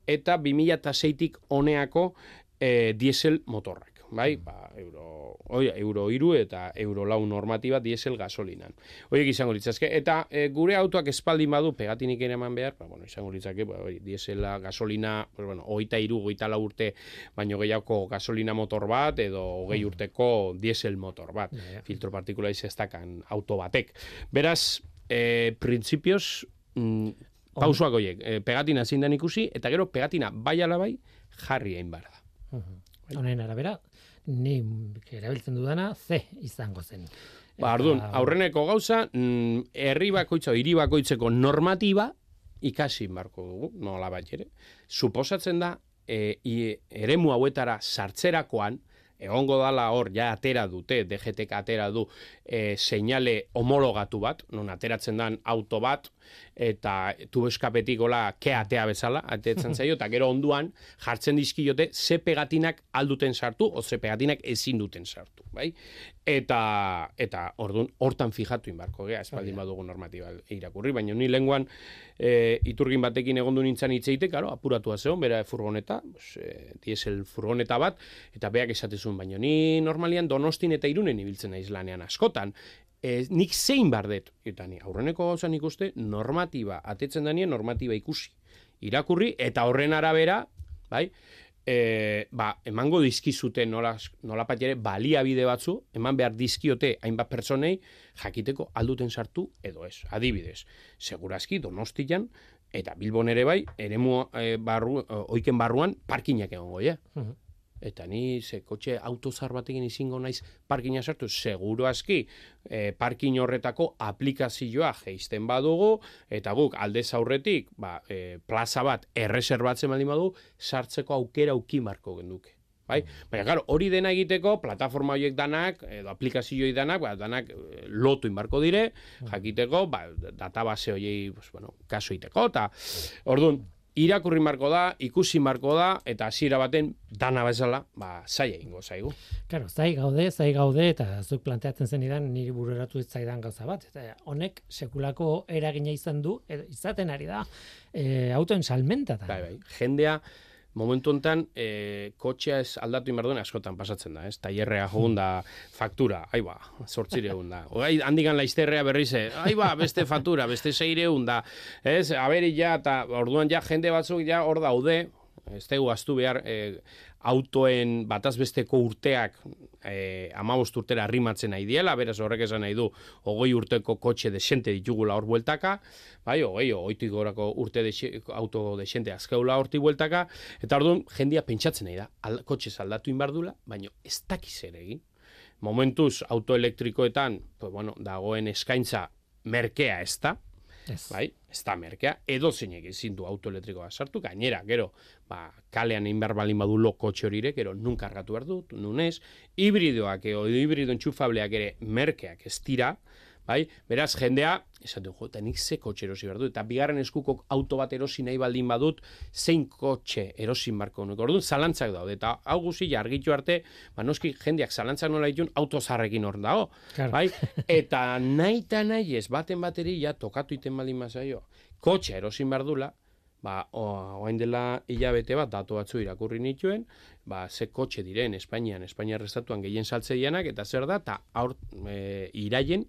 [SPEAKER 3] eta 2006tik oneako e, diesel motorrak. bai, ba, euro, oi, euro iru eta euro lau normatiba diesel gasolinan. Oiek izango litzazke, eta e, gure autoak espaldin badu, pegatinik ere eman behar, ba, bueno, izango litzake, ba, oi, diesela, gasolina, pues, bueno, oita iru, oita lau urte, baino gehiago gasolina motor bat, edo hogei mm. urteko diesel motor bat, filtro partikula izestakan auto batek. Beraz, e, printzipioz, mm, pausoak oiek, e, pegatina zindan ikusi, eta gero pegatina bai alabai jarri egin behar da.
[SPEAKER 2] Honen arabera, ni erabiltzen dudana ze izango zen.
[SPEAKER 3] Ba, ardun, aurreneko gauza, mm, herri bakoitza, hiri bakoitzeko normatiba ikasi marko dugu, nola bat ere. Suposatzen da, e, eremu hauetara sartzerakoan, egongo dala hor, ja atera dute, DGTK atera du, e, seinale homologatu bat, non ateratzen dan auto bat, eta tubo eskapetik gola keatea bezala, atetzen zaio, eta gero onduan jartzen dizkiote ze pegatinak alduten sartu, o ze pegatinak ezin duten sartu, bai? Eta, eta ordun hortan fijatu inbarko, gea, espaldin badugu normatiba irakurri, baina ni lenguan e, iturgin batekin egondu nintzen itzeite, karo, apuratu zeon, bera furgoneta, pues, e, diesel furgoneta bat, eta beak esatezun, baina ni normalian donostin eta irunen ibiltzen naiz lanean askotan, e, nik zein bardet, eta ni aurreneko gauza nik uste, normatiba, atetzen danien normatiba ikusi. Irakurri, eta horren arabera, bai, e, ba, emango dizkizute nola, nola ere baliabide batzu, eman behar dizkiote hainbat pertsonei, jakiteko alduten sartu edo ez. Adibidez, segurazki donostian, eta bilbon ere bai, eremu e, barru, oiken barruan, parkinak egongo, ja? Eta ni ze kotxe autozar batekin izingo naiz parkina sartu, seguro aski e, parkin horretako aplikazioa geisten badugu, eta guk aldez aurretik ba, e, plaza bat erreserbatzen baldin badu, sartzeko aukera ukimarko genduke. Bai? Baina, claro, hori dena egiteko, plataforma horiek danak, edo aplikazioi danak, ba, danak e, lotu inbarko dire, jakiteko, ba, database horiei, pues, bueno, kaso iteko, eta, orduan, irakurri marko da, ikusi marko da, eta hasiera baten dana bezala, ba, zai egingo zaigu.
[SPEAKER 2] Claro, zai gaude, zai gaude, eta zuk planteatzen zen idan, niri bururatu ez zaidan gauza bat. Eta honek sekulako eragina izan du, edo, izaten ari da, e, autoen salmenta da.
[SPEAKER 3] Bai, bai, jendea, momentu hontan e, kotxea ez aldatu inberduen askotan pasatzen da, ez? Taierrea jogun da faktura, ai ba, sortzire da. Ogai, handikan laizterrea berrize, ai ba, beste faktura, beste zeire da. Ez, aberi ja, eta orduan ja jende batzuk ja hor daude, ez tegu aztu behar e, autoen batazbesteko urteak e, amabost urtera arrimatzen nahi diela, beraz horrek esan nahi du ogoi urteko kotxe desente ditugula hor bueltaka, bai, ogoi, oitik gorako urte de, auto desente azkeula horti bueltaka, eta orduan jendia pentsatzen nahi da, al, kotxe saldatu inbardula, baina ez dakiz ere egin. Momentuz, autoelektrikoetan, pues, bueno, dagoen eskaintza merkea ez da, Yes. Bai, ez da merkea, edo zeinek ezin du autoelektrikoa sartu, gainera, gero, ba, kalean egin behar balin badu lo kotxe horire, gero, nun kargatu behar dut, nun ez, hibridoak, edo hibrido entxufableak ere merkeak ez dira, bai? Beraz, jendea, esan du, jo, nik ze kotxe erosi behar du, eta bigarren eskuko auto bat erosi nahi baldin badut, zein kotxe erosi marko honek. Orduan, zalantzak daude, eta hau guzi, argitu arte, ba, noski, jendeak zalantzak nola ditun, auto zarrekin hor dago, bai? Eta nahi eta nahi ez, baten bateri, ja, tokatu iten baldin mazaio, kotxe erosin behar dula, ba, oain dela hilabete bat datu batzu irakurri nituen, ba, ze kotxe diren Espainian, Espainia restatuan gehien saltzeianak, eta zer da, eta aur, e, iraien,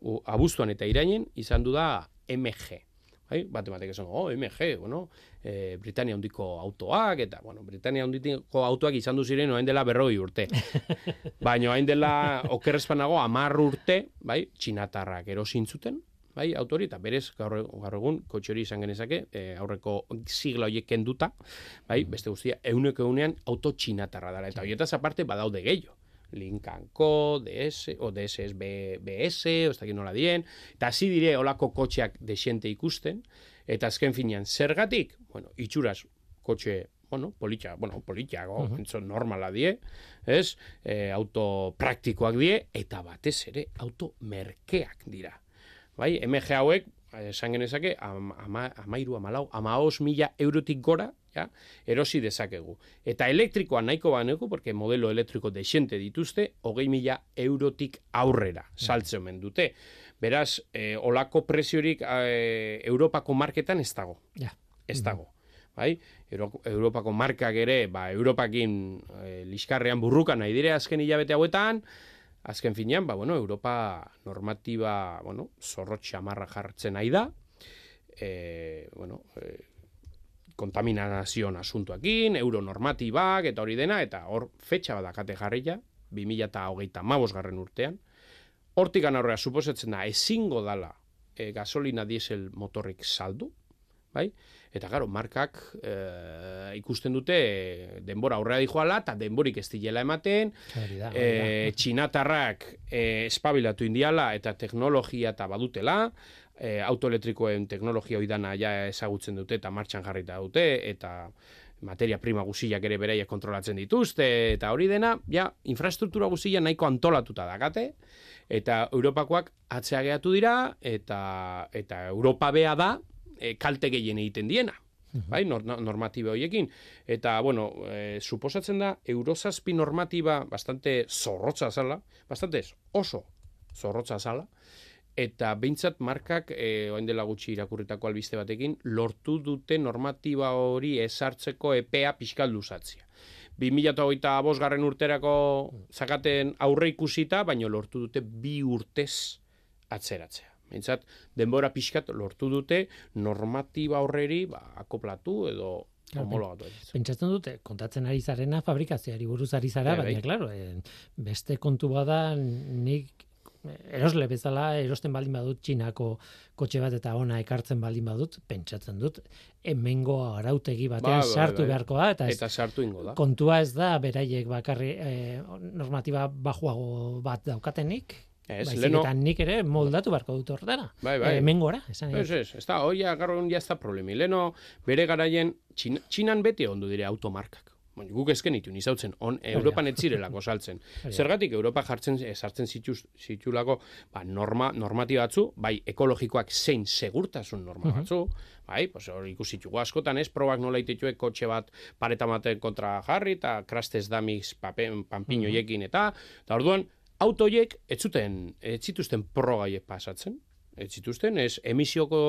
[SPEAKER 3] u, abuztuan eta irainen izan du da MG. Bai, bate batek esan, oh, MG, bueno, e, Britania hondiko autoak, eta, bueno, Britania hondiko autoak izan du ziren, oain dela berroi urte. Baina oain dela okerrezpanago, amar urte, bai, txinatarrak erosin zuten, bai, autori, eta berez, gaur, gaur egun, kotxori izan genezake, e, aurreko sigla horiek kenduta, bai, beste guztia, euneko eunean auto txinatarra dara, eta horietaz aparte badaude gehiago. Lincoln Co, DS, o DS B, BS, ez dakit nola dien, eta hasi dire olako kotxeak desente ikusten, eta azken finean, zergatik? Bueno, itxuraz, kotxe, bueno, politxa, bueno, politxago, uh -huh. normala die, ez? E, auto praktikoak die, eta batez ere, auto merkeak dira. Bai, MG hauek, esan genezake, ama, ama, amairu, amalau, amaos mila eurotik gora, ja, erosi dezakegu. Eta elektrikoa nahiko baneko, porque modelo elektriko desente dituzte, hogei mila eurotik aurrera, saltze omen dute. Beraz, e, olako presiorik e, Europako marketan ez dago. Ja. Ez dago. bai? Euro- Europako markak ere, ba, Europakin e, liskarrean burruka nahi dire azken hilabete hauetan, azken finean, ba, bueno, Europa normatiba, bueno, zorrot xamarra jartzen nahi da, e, bueno, e, kontaminazioan asuntuakin, euronormatibak eta hori dena, eta hor fetxa badakate jarria, 2008 garren urtean. Hortikan aurrea suposatzen da, ezingo dala e, gasolina diesel motorrik saldu, bai? Eta garo, markak e, ikusten dute e, denbora aurrea dijoala, eta denborik ez dilela ematen,
[SPEAKER 2] da.
[SPEAKER 3] e, txinatarrak e, espabilatu indiala eta teknologia eta badutela, e, autoelektrikoen teknologia oidana ja ezagutzen dute eta martxan jarrita dute, eta materia prima guziak ere beraiek kontrolatzen dituzte, eta hori dena, ja, infrastruktura guzia nahiko antolatuta dakate, eta Europakoak atzea gehatu dira, eta, eta Europa bea da, e, kalte gehien egiten diena. Bai, nor, no- normatiba horiekin. Eta, bueno, e, suposatzen da, eurozazpi normatiba bastante zorrotza zala, bastante oso zorrotza zala, eta behintzat markak, e, oain dela gutxi irakurritako albiste batekin, lortu dute normatiba hori ezartzeko epea pixkal luzatzia. 2008 bosgarren urterako zakaten aurre ikusita, baino lortu dute bi urtez atzeratzea. Behintzat, denbora pixkat lortu dute normatiba horreri ba, akoplatu edo homologatu.
[SPEAKER 2] Pentsatzen dute, kontatzen ari zarena fabrikazioari buruz ari zara,
[SPEAKER 3] Bai, bai.
[SPEAKER 2] baina, klaro, eh, beste kontu bada nik eh, erosle bezala erosten baldin badut txinako kotxe bat eta ona ekartzen baldin badut, pentsatzen dut, hemengo arautegi batean
[SPEAKER 3] Bai, bai,
[SPEAKER 2] sartu
[SPEAKER 3] bai.
[SPEAKER 2] beharko da, eta,
[SPEAKER 3] Eta sartu ingo da.
[SPEAKER 2] kontua ez da beraiek bakarri eh, normatiba bajuago bat daukatenik,
[SPEAKER 3] Ez,
[SPEAKER 2] baizik
[SPEAKER 3] leno-
[SPEAKER 2] eta nik ere moldatu beharko dut horretara.
[SPEAKER 3] Bai, bai.
[SPEAKER 2] Eh, hemengora, esan nahi
[SPEAKER 3] Ez, ez, ez da, hoi gaur egun ja ez da problemi. Leno, bere garaien, Txin, Txinan beti ondu dire automarkak. Baina guk ezken ditu, nizautzen, on, Europan ez zirelako saltzen. Zergatik Europa jartzen, eh, sartzen zituz, zitulako ba, norma, normati batzu, bai ekologikoak zein segurtasun norma batzu, bai, pues hor ikusitugu askotan ez, probak nola itetue kotxe bat pareta maten kontra jarri, eta krastez damiz papen, panpinoiekin eta, eta orduan, autoiek ez zuten, ez zituzten progaiek pasatzen, ez zituzten, ez emisioko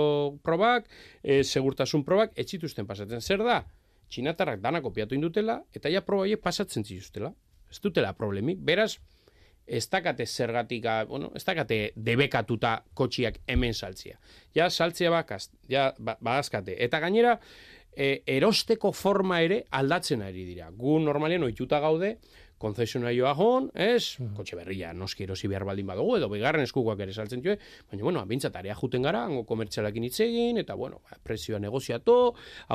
[SPEAKER 3] probak, ez segurtasun probak, ez zituzten pasatzen. Zer da? Txinatarrak dana kopiatu indutela, eta ja proba pasatzen zituztela. Ez dutela problemik. Beraz, ez dakate zergatik, ah, bueno, ez dakate debekatuta kotxiak hemen saltzia. Ja, saltzia bakaz, ja, ba, badazkate. Eta gainera, e, erosteko forma ere aldatzen ari dira. Gu normalean ohituta gaude, konzesionarioa hon, ez? Kotxe berria noski erosi behar baldin badugu, edo bigarren eskukoak ere saltzen joe, baina, bueno, bintzat area juten gara, hango komertzialakin hitz egin, eta, bueno, ba, prezioa negoziatu,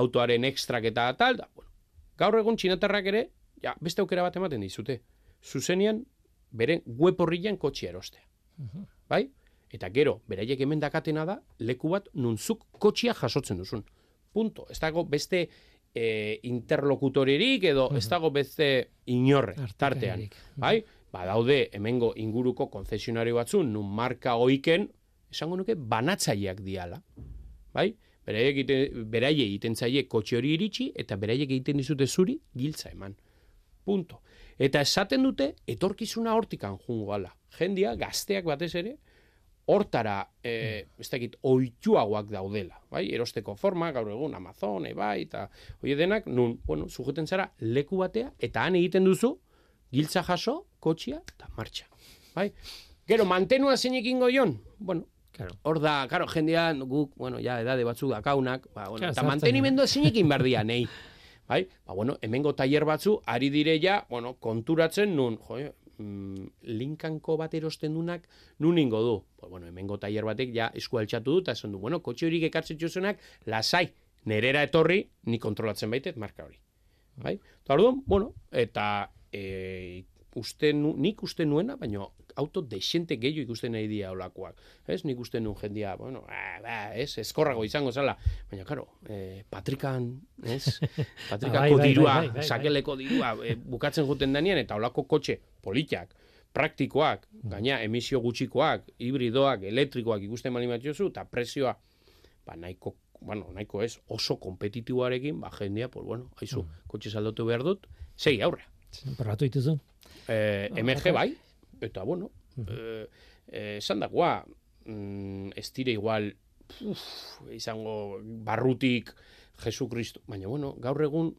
[SPEAKER 3] autoaren ekstrak eta tal, da, bueno, gaur egun txinatarrak ere, ja, beste aukera bat ematen dizute. Zuzenian, beren web horrian kotxea erostea. Bai? Eta gero, beraiek hemen dakatena da, leku bat nuntzuk kotxea jasotzen duzun. Punto. Ez dago beste e, interlokutoririk edo ez dago beste inorre tartean.
[SPEAKER 2] Artikaririk.
[SPEAKER 3] Bai? Badaude hemengo inguruko konzesionario batzu, nun marka oiken, esango nuke banatzaileak diala. Bai? Beraiek egiten, beraiek egiten zaie kotxe hori iritsi, eta beraiek egiten dizute zuri giltza eman. Punto. Eta esaten dute, etorkizuna hortikan jungo gala. Jendia, gazteak batez ere, hortara, e, ez dakit, oituagoak daudela, bai? Erosteko forma, gaur egun, Amazon, bai, eta hoi denak, nun, bueno, sujeten zara leku batea, eta han egiten duzu, giltza jaso, kotxia, eta martxa, bai? Gero, mantenua zeinek ingo jon? Bueno,
[SPEAKER 2] Claro.
[SPEAKER 3] hor da, karo, jendia, guk, bueno, ja, edade batzuk dakaunak, ba, bueno,
[SPEAKER 2] Claro,
[SPEAKER 3] eta
[SPEAKER 2] sartzen
[SPEAKER 3] mantenimendua zeinekin berdia, nei. Bai? Ba, bueno, hemengo tailer batzu, ari dire ja, bueno, konturatzen nun, jo, mm, linkanko bat erosten dunak, nun ingo du. Pues, bueno, hemengo tailer batek ja esku altxatu du, eta esan du, bueno, kotxe horik ekartzen txuzunak, lasai, nerera etorri, ni kontrolatzen baitet marka hori. Bai? Eta bueno, eta e, uste nu, nik uste nuena, baina auto desente gehiago ikusten nahi dia olakoak. Ez, nik uste nuen jendia, bueno, ba, ba, ez, eskorrago izango zala. Baina, karo, eh, patrikan, ez, patrikako
[SPEAKER 2] Bai, bai, bai,
[SPEAKER 3] dirua, sakeleko dirua, eh, bukatzen juten danean, eta olako kotxe politiak, praktikoak, gaina emisio gutxikoak, hibridoak, elektrikoak ikusten bali batiozu, eta prezioa, ba, nahiko, bueno, nahiko ez, oso kompetitiboarekin, ba, jendia, pues, bueno, haizu, kotxe saldotu behar dut, segi aurre.
[SPEAKER 2] Probatu dituzu.
[SPEAKER 3] Eh,
[SPEAKER 2] Ah,
[SPEAKER 3] MG bai, eta bueno, eh, eh, esan dagoa, mm, ez dire igual uf, izango barrutik Jesu Kristo, baina bueno, gaur egun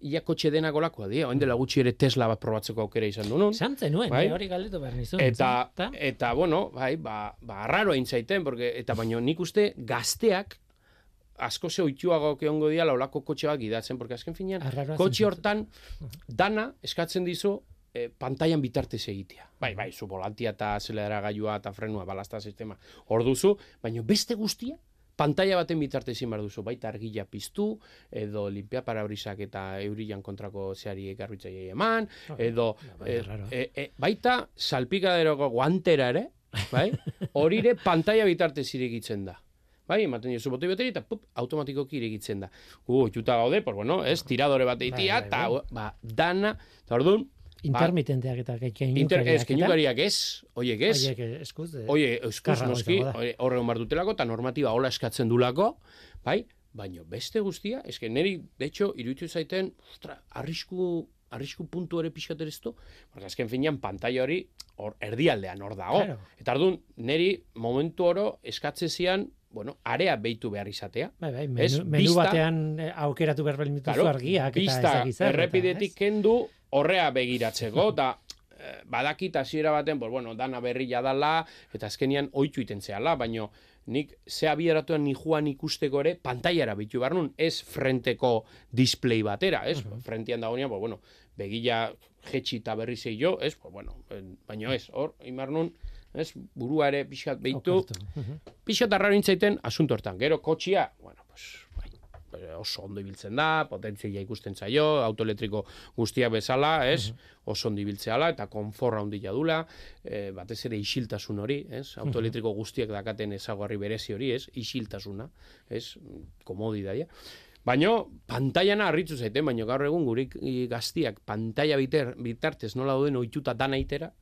[SPEAKER 3] ia kotxe denak olakoa dira, oin dela gutxi ere Tesla bat probatzeko aukera izan du nun.
[SPEAKER 2] Zantzen nuen,
[SPEAKER 3] Bai.
[SPEAKER 2] eh, hori galdetu behar nizun.
[SPEAKER 3] Eta,
[SPEAKER 2] Zan,
[SPEAKER 3] eta bueno, bai, ba, ba arraro egin zaiten, porque, eta baino nik uste gazteak asko ze oituago egongo dira olako kotxe bat gidatzen, porque azken finean, kotxe hortan dana eskatzen dizu eh, pantailan bitartez egitea. Bai, bai, zu volantia eta azelerara gailua eta frenua, balazta sistema hor duzu, baina beste guztia, pantalla baten bitartez egin behar duzu, baita argila piztu, edo limpia parabrisak eta eurilan kontrako zeari garbitzaile eman, edo
[SPEAKER 2] bai,
[SPEAKER 3] eh,
[SPEAKER 2] raro.
[SPEAKER 3] eh, eh, baita salpikaderoko guantera ere, bai? Hori ere pantalla bitartez iregitzen da. Bai, ematen diozu botoi bateri eta pup, automatikoki iregitzen da. Gu, oituta gaude, pues bueno, ez, tiradore bat eitia,
[SPEAKER 2] Bai, bai,
[SPEAKER 3] eta,
[SPEAKER 2] bai.
[SPEAKER 3] ba, dana, eta orduan,
[SPEAKER 2] Intermitenteak eta
[SPEAKER 3] inter,
[SPEAKER 2] keinukariak.
[SPEAKER 3] ez, keinukariak ez, oiek ez,
[SPEAKER 2] Oiek, eskuz. eh,
[SPEAKER 3] oie,
[SPEAKER 2] karrago
[SPEAKER 3] noski, horre hon dutelako, eta normatiba hola eskatzen dulako, bai, baina beste guztia, eske neri, de hecho, iruditu zaiten, ostra, arrisku, arrisku puntu ere pixkat ere ezto, porque azken finean pantalla hori hor erdialdean hor dago.
[SPEAKER 2] Claro.
[SPEAKER 3] Eta orduan, neri momentu oro eskatze zian, bueno, area behitu behar izatea.
[SPEAKER 2] Bai, bai,
[SPEAKER 3] Ez,
[SPEAKER 2] menu, menu
[SPEAKER 3] bista-
[SPEAKER 2] batean eh, aukeratu behar behar
[SPEAKER 3] Claro,
[SPEAKER 2] argiak
[SPEAKER 3] bista
[SPEAKER 2] eta,
[SPEAKER 3] errepidetik kendu horrea begiratzeko, eta eh, badakit hasiera baten, pues, bueno, dana berria dala, eta azkenian oitu iten zehala, baino nik ze abieratuan ni joan ikusteko ere, pantailara bitu behar nun, ez frenteko display batera, ez? Frentian dagoenean, pues, bueno, begila jetxi eta berri zei jo, ez? Pues, bueno, baino ez, hor, imar nun, ez? Burua ere pixkat behitu, pixat arraro intzaiten asunto hortan. Gero kotxia, bueno, pues, oso ondo ibiltzen da, potentzia ikusten zaio, autoelektriko guztiak bezala, ez? Oso ondo ibiltzeala eta konforra handia dula, eh, batez ere isiltasun hori, ez? Autoelektriko guztiak dakaten ezaguarri berezi hori, ez? Isiltasuna, ez? Komodidadia. Baina, pantaiana harritzu zaiten, baina gaur egun gurik gaztiak pantaila biter, bitartez nola dauden ohituta dana itera,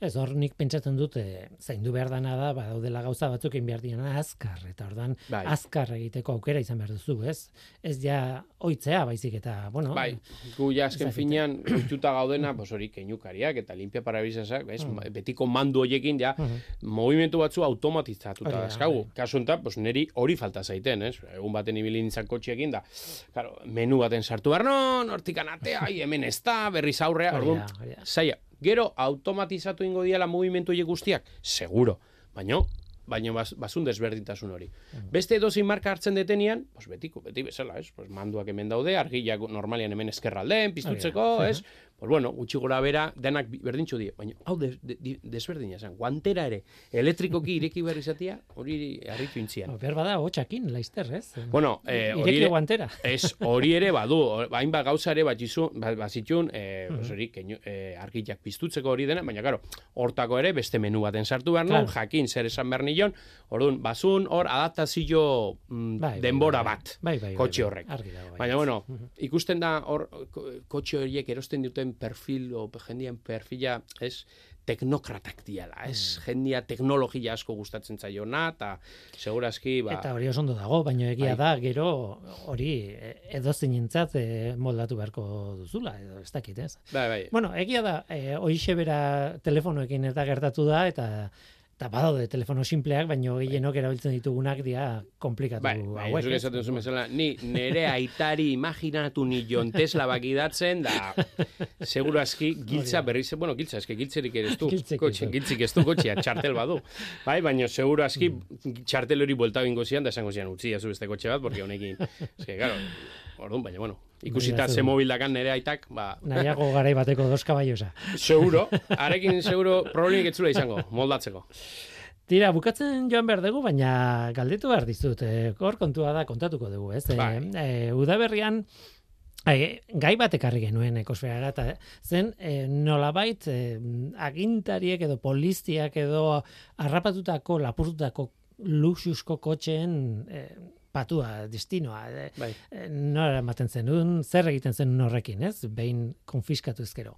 [SPEAKER 2] Ez, hor nik pentsatzen dut, e, zaindu behar dana da, badaudela gauza batzuk egin behar diena azkar, eta ordan
[SPEAKER 3] Bai.
[SPEAKER 2] azkar egiteko aukera izan behar duzu, ez? Ez ja oitzea baizik eta, bueno,
[SPEAKER 3] Bai, gu ja azken finean ohituta gaudena, pues hori keinukariak eta limpia parabrisasak, ez, betiko mandu hoiekin ja movimentu batzu automatizatuta
[SPEAKER 2] Hori da,
[SPEAKER 3] dauzkagu.
[SPEAKER 2] bai.
[SPEAKER 3] Kasu honetan, pues neri hori falta zaiten, ez? Egun baten ibili nintzen kotxeekin da. Claro, menu baten sartu behar non, hortikan atea, hemen ez da, berriz aurrea, orduan, zaila. Gero automatizatu ingo diala movimentu horiek guztiak, seguro. Baino, baino bas, basun desberdintasun hori. Beste edozein marka hartzen detenian, pues betiko, beti bezala, ez? Pues manduak hemen daude, argiak normalian hemen eskerraldean, piztutzeko,
[SPEAKER 2] da.
[SPEAKER 3] ez? Pues bueno, gutxi gora bera, denak berdintxu die, baina hau de, de, de, desberdina zen, guantera ere, elektrikoki ireki behar izatea, hori harritu intzian.
[SPEAKER 2] Behar bada hotxakin, laizter, ez?
[SPEAKER 3] Bueno, eh, hori ere,
[SPEAKER 2] guantera.
[SPEAKER 3] ez, hori ere badu, hor- hainbat gauza ere batzizu, ba- bazitun, eh, hori, keinu, eh, argiak piztutzeko hori dena, baina karo, hortako ere beste menu baten sartu behar
[SPEAKER 2] Claro.
[SPEAKER 3] jakin zer esan behar nion, orduan, bazun hor adaptazio mm,
[SPEAKER 2] Bai, bai,
[SPEAKER 3] denbora
[SPEAKER 2] bai,
[SPEAKER 3] bat,
[SPEAKER 2] bai, bai, bai,
[SPEAKER 3] kotxe
[SPEAKER 2] bai,
[SPEAKER 3] horrek.
[SPEAKER 2] argi dago, bai.
[SPEAKER 3] Baina, bueno, ikusten da hor ko- kotxe horiek erosten duten perfil, o jendien perfila, ez, teknokratak diala, ez,
[SPEAKER 2] Mm.
[SPEAKER 3] jendia teknologia asko gustatzen zaiona, eta segurazki, ba,
[SPEAKER 2] Eta hori oso ondo dago, baina egia
[SPEAKER 3] Bai.
[SPEAKER 2] da, gero hori edo zinentzat moldatu beharko duzula, edo ez dakit, ez?
[SPEAKER 3] bai, bai,
[SPEAKER 2] Bueno, egia da, e, hoixe bera telefonoekin eta gertatu da, eta eta badaude telefono simpleak, baina gehienok erabiltzen ditugunak dira komplikatu
[SPEAKER 3] Bai, bai,
[SPEAKER 2] hauek. ez?
[SPEAKER 3] esaten zuen bezala, ni nere aitari imaginatu ni Jon Tesla bakidatzen, da seguru aski giltza berriz, bueno, giltza, eske giltzerik ere ez du,
[SPEAKER 2] ez
[SPEAKER 3] kotxe, giltzik ez du kotxea, txartel badu. Bai, baina seguru aski
[SPEAKER 2] Mm.
[SPEAKER 3] txartel hori buelta bingo zian, da esango zian, utzi zu beste kotxe bat, porque honekin, eske, claro, orduan, baina, bueno, ikusita
[SPEAKER 2] Bai,
[SPEAKER 3] ze mobil dakan nere aitak, ba,
[SPEAKER 2] Nahiago garai bateko dos kabaiosa.
[SPEAKER 3] seguro, arekin seguro problemik etzula izango, moldatzeko.
[SPEAKER 2] Tira, bukatzen joan behar dugu, baina galdetu behar dizut. E, hor kontua da kontatuko dugu, ez?
[SPEAKER 3] Bai.
[SPEAKER 2] E, e, udaberrian, e, gai bat ekarri genuen ekosferara, eta zen e, nolabait e, agintariek edo poliziak edo harrapatutako, lapurtutako luxusko kotxeen e, patua, destinoa. E,
[SPEAKER 3] Bai.
[SPEAKER 2] e, nora ematen zenun, zer egiten zen horrekin, ez? Behin konfiskatu ezkero.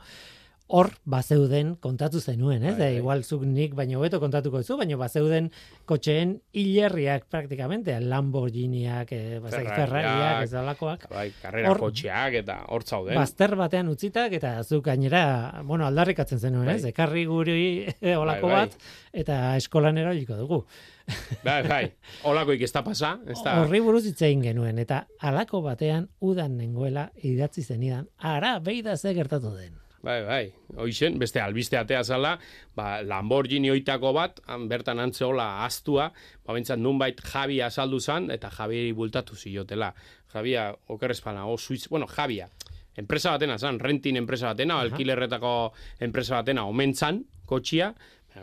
[SPEAKER 2] Hor bazeuden kontatu zenuen, ez?
[SPEAKER 3] Bai, bai.
[SPEAKER 2] igual zuk nik baino hobeto kontatuko zu, baino bazeuden kotxeen hilerriak praktikamente, Lamborghiniak, eh, bazai,
[SPEAKER 3] Ferrariak.
[SPEAKER 2] Ez dalakoak.
[SPEAKER 3] Bai, karrera
[SPEAKER 2] Hor-
[SPEAKER 3] kotxeak eta hor zauden.
[SPEAKER 2] Bazter batean utzitak eta zuk gainera, bueno, aldarrikatzen zenuen, ez?
[SPEAKER 3] Bai.
[SPEAKER 2] Ekarri guri eh, olako
[SPEAKER 3] Bai, bai.
[SPEAKER 2] bat eta eskolan erabiliko dugu.
[SPEAKER 3] Bai, bai. Olakoik ez da pasa, ez da.
[SPEAKER 2] Horri buruz hitz egin genuen eta halako batean udan nengoela idatzi zenidan. Ara, beida ze gertatu den.
[SPEAKER 3] Bai, bai. Hoixen, beste albiste atea zala, ba, Lamborghini oitako bat, han bertan antzeola astua, ba, bentsat nunbait Javi azaldu zan, eta Javi bultatu ziotela. Javia, okerrezpana, o Suiz, bueno, Javia, enpresa batena zan, rentin enpresa batena, alkilerretako enpresa batena, omentzan, kotxia,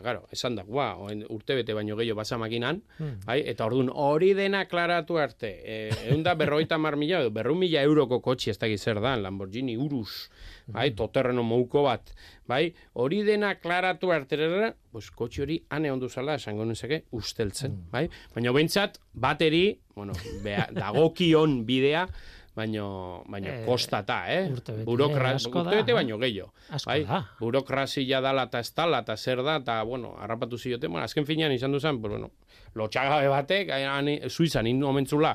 [SPEAKER 3] claro, esan da, ba, urte bete baino gehiago basa makinan, bai, eta orduan hori dena klaratu arte, e, egun da berroita mar mila, edo berru mila euroko kotxi ez dakit zer dan, Lamborghini Urus, bai, toterreno mouko bat, bai, hori dena klaratu arterera, pues kotxi hori ane ondu zala, esango nezake, usteltzen, bai, baina behintzat, bateri, bueno, bea, dagokion bidea, baino, baino
[SPEAKER 2] Eh,
[SPEAKER 3] kostata, eh?
[SPEAKER 2] urtebete
[SPEAKER 3] Burokra,
[SPEAKER 2] asko da,
[SPEAKER 3] urtebete
[SPEAKER 2] eh?
[SPEAKER 3] baino gehiago.
[SPEAKER 2] Asko
[SPEAKER 3] bai?
[SPEAKER 2] da.
[SPEAKER 3] Burokrazia dala eta ez dala eta zer da, eta, bueno, harrapatu zioten, bueno, azken finean izan duzan, pues, bueno, lotxagabe batek, ani, Suizan, inu omentzula,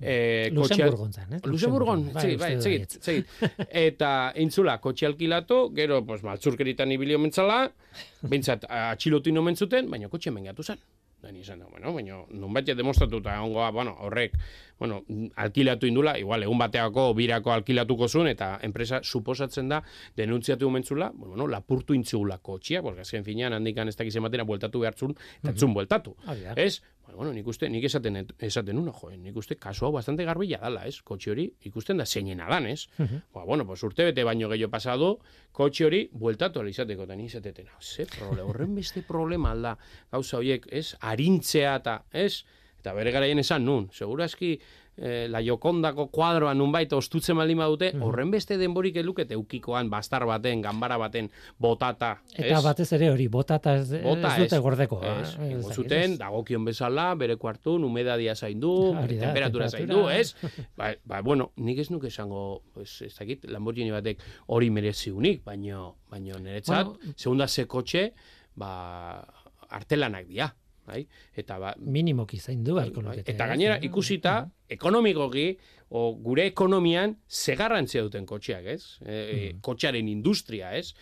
[SPEAKER 3] eh, kotxea-
[SPEAKER 2] Luxemburgon zan, ez?
[SPEAKER 3] Luxemburgon,
[SPEAKER 2] Bai,
[SPEAKER 3] bai, segit, segit. Eta intzula, kotxe alkilatu, gero, pues, maltzurkeritan ibili omentzala, bintzat, atxilotu omentzuten, baina kotxe mengatu zen. Da ni izan da, bueno, baina nonbait demostratuta egongoa, bueno, horrek, bueno, alkilatu indula, igual, egun bateako birako alkilatuko zuen, eta enpresa suposatzen da, denuntziatu omentzula, bueno, lapurtu intzula kotxia, porque azken finean handikan ez dakiz ematera bueltatu behartzun, eta etzun bueltatu.
[SPEAKER 2] Hori da.
[SPEAKER 3] Ez? Bueno, nik uste, nik esaten, esaten uno, jo, nik uste kasu hau bastante garbila dala, ez? Kotxe hori ikusten da zeinena dan, ez? Ba, bueno, pues urte bete baino gehiago pasado, kotxe hori bueltatu ala izateko, eta ni izateten, hau, ze problema, horren beste problema alda, gauza horiek, ez? Arintzea eta, ez? Eta bere garaien esan nun, segurazki eh, la jokondako kuadroan nunbait ostutzen baldin badute, horren beste denborik elukete eukikoan bastar baten, ganbara baten, botata,
[SPEAKER 2] Eta
[SPEAKER 3] ez?
[SPEAKER 2] batez ere hori, botata ez,
[SPEAKER 3] Bota,
[SPEAKER 2] ez dute
[SPEAKER 3] ez.
[SPEAKER 2] gordeko.
[SPEAKER 3] Ez,
[SPEAKER 2] eh, ez
[SPEAKER 3] zuten,
[SPEAKER 2] ez.
[SPEAKER 3] dagokion bezala, bere kuartun, humedadia zaindu,
[SPEAKER 2] da,
[SPEAKER 3] temperatura zaindu,
[SPEAKER 2] temperatura.
[SPEAKER 3] ez? Ba, ba, bueno, nik ez nuke esango, pues, ez dakit, Lamborghini batek hori mereziunik, baino, baino niretzat,
[SPEAKER 2] Bueno,
[SPEAKER 3] segunda ze kotxe, ba, artelanak dira, bai? Eta ba,
[SPEAKER 2] Minimoki zain du beharko
[SPEAKER 3] Bai,
[SPEAKER 2] lukete.
[SPEAKER 3] Eta
[SPEAKER 2] ez?
[SPEAKER 3] gainera ikusita ekonomikoki o gure ekonomian ze garrantzia duten kotxeak, ez? E, Kotxearen industria, ez?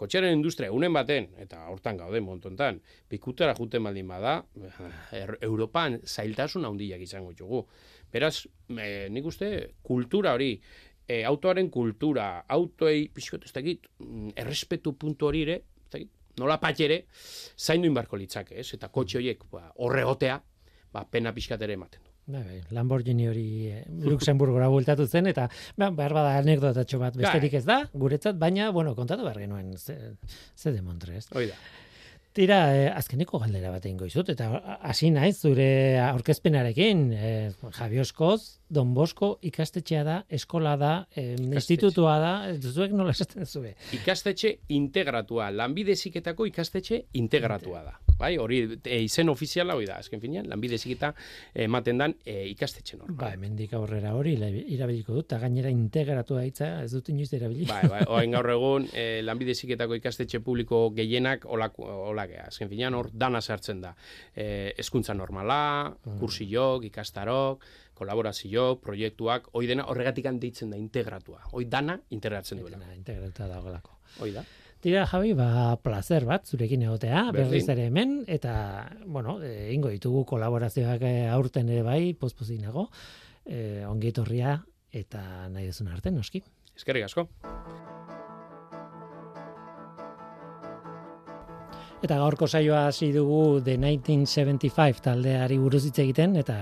[SPEAKER 3] Kotxearen industria unen baten eta hortan gaude montontan, pikutera juten baldin bada, er, Europan zailtasun handiak izango ditugu. Beraz, e, nik uste kultura hori e, autoaren kultura, autoei pixkot ez dakit, mm, errespetu puntu hori ere, ez dakit, nola patxere, zaindu inbarko litzake, ez? Eta kotxe horiek ba, horregotea, ba, pena pixkat ere ematen du.
[SPEAKER 2] Bai, bai, Lamborghini hori eh, Luxemburgora bueltatu zen, eta ba, behar bada anekdotatxo bat besterik ez da, guretzat, baina, bueno, kontatu behar genuen, ze, ze demontre, ez?
[SPEAKER 3] Hoi da.
[SPEAKER 2] Tira, eh, azkeneko galdera bat egingo izut, eta hasi naiz zure aurkezpenarekin, eh, Javi Don Bosko ikastetxea da, eskola da, eh, institutua da, zuek nola esaten zue.
[SPEAKER 3] Ikastetxe integratua, lanbide heziketako ikastetxe integratua da. Bai, hori e, izen ofiziala hori da, azken finean, lanbide heziketa ematen dan e, ikastetxe normal.
[SPEAKER 2] Ba, hemendik aurrera hori irabiliko dut, eta gainera integratua hitza ez dut inoiz erabili.
[SPEAKER 3] Bai, bai, orain gaur egun e, lanbide heziketako ikastetxe publiko gehienak olakea. Azken finean hor dana sartzen da. E, hezkuntza normala, kursilok, ikastarok, kolaborazio, proiektuak, hoi dena horregatik deitzen da integratua. Hoi dana integratzen duela.
[SPEAKER 2] Integratuta dagoelako.
[SPEAKER 3] Hoi da.
[SPEAKER 2] Tira, Javi, ba, placer bat, zurekin egotea, berriz ere hemen, eta, bueno, e, ingo ditugu kolaborazioak eh, aurten ere bai, pospozinago, e, ongi etorria, eta nahi duzun arte, noski.
[SPEAKER 3] Eskerrik asko.
[SPEAKER 2] Eta gaurko saioa hasi dugu The 1975 taldeari buruz hitz egiten eta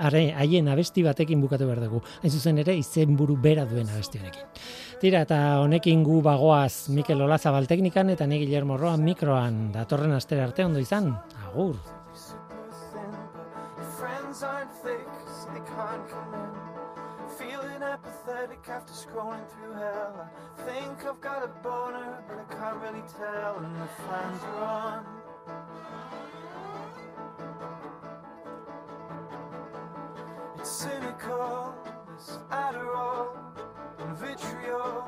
[SPEAKER 2] haien abesti batekin bukatu behar dugu. Hain zuzen ere izenburu bera duen abesti honekin. Tira eta honekin gu bagoaz Mikel Olazabal teknikan eta ni Guillermo Roa mikroan datorren astera arte ondo izan. Agur.
[SPEAKER 4] After scrolling through hell. I think I've got a boner, but I can't really tell, and the fans are on. It's cynical, it's Adderall and vitriol,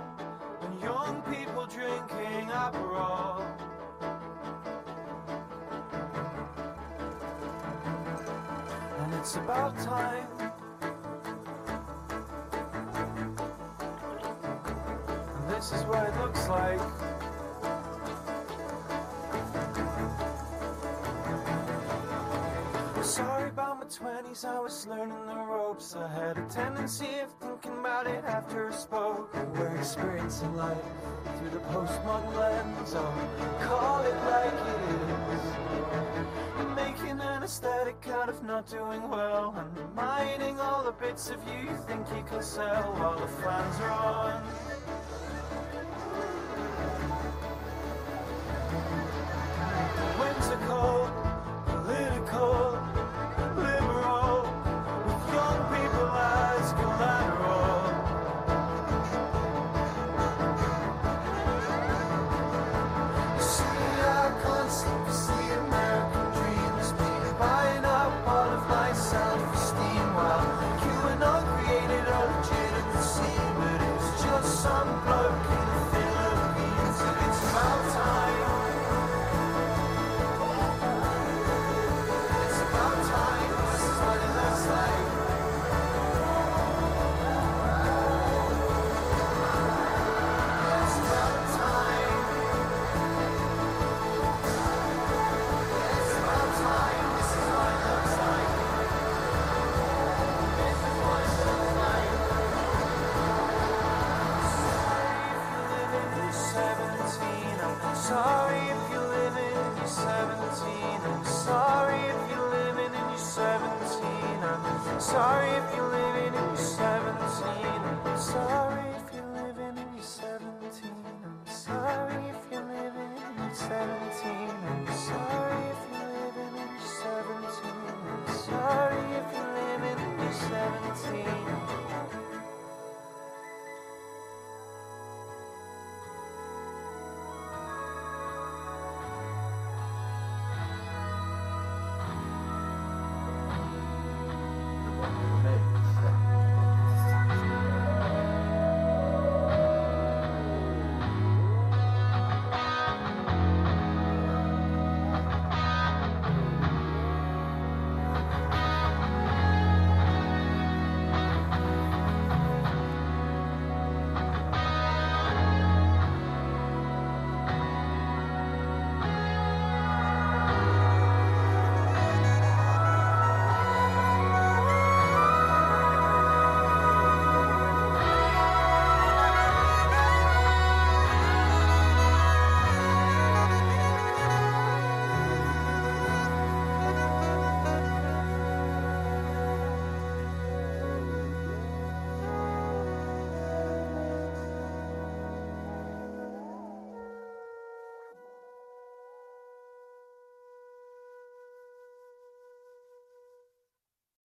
[SPEAKER 4] and young people drinking Aperol. And it's about time. This is what it looks like. Sorry about my 20s, I was learning the ropes. I had a tendency of thinking about it after I spoke. We're experiencing life through the postmodern lens. Oh, call it like it is. Making an aesthetic out of not doing well. And mining all the bits of you you think you can sell while the fans are on.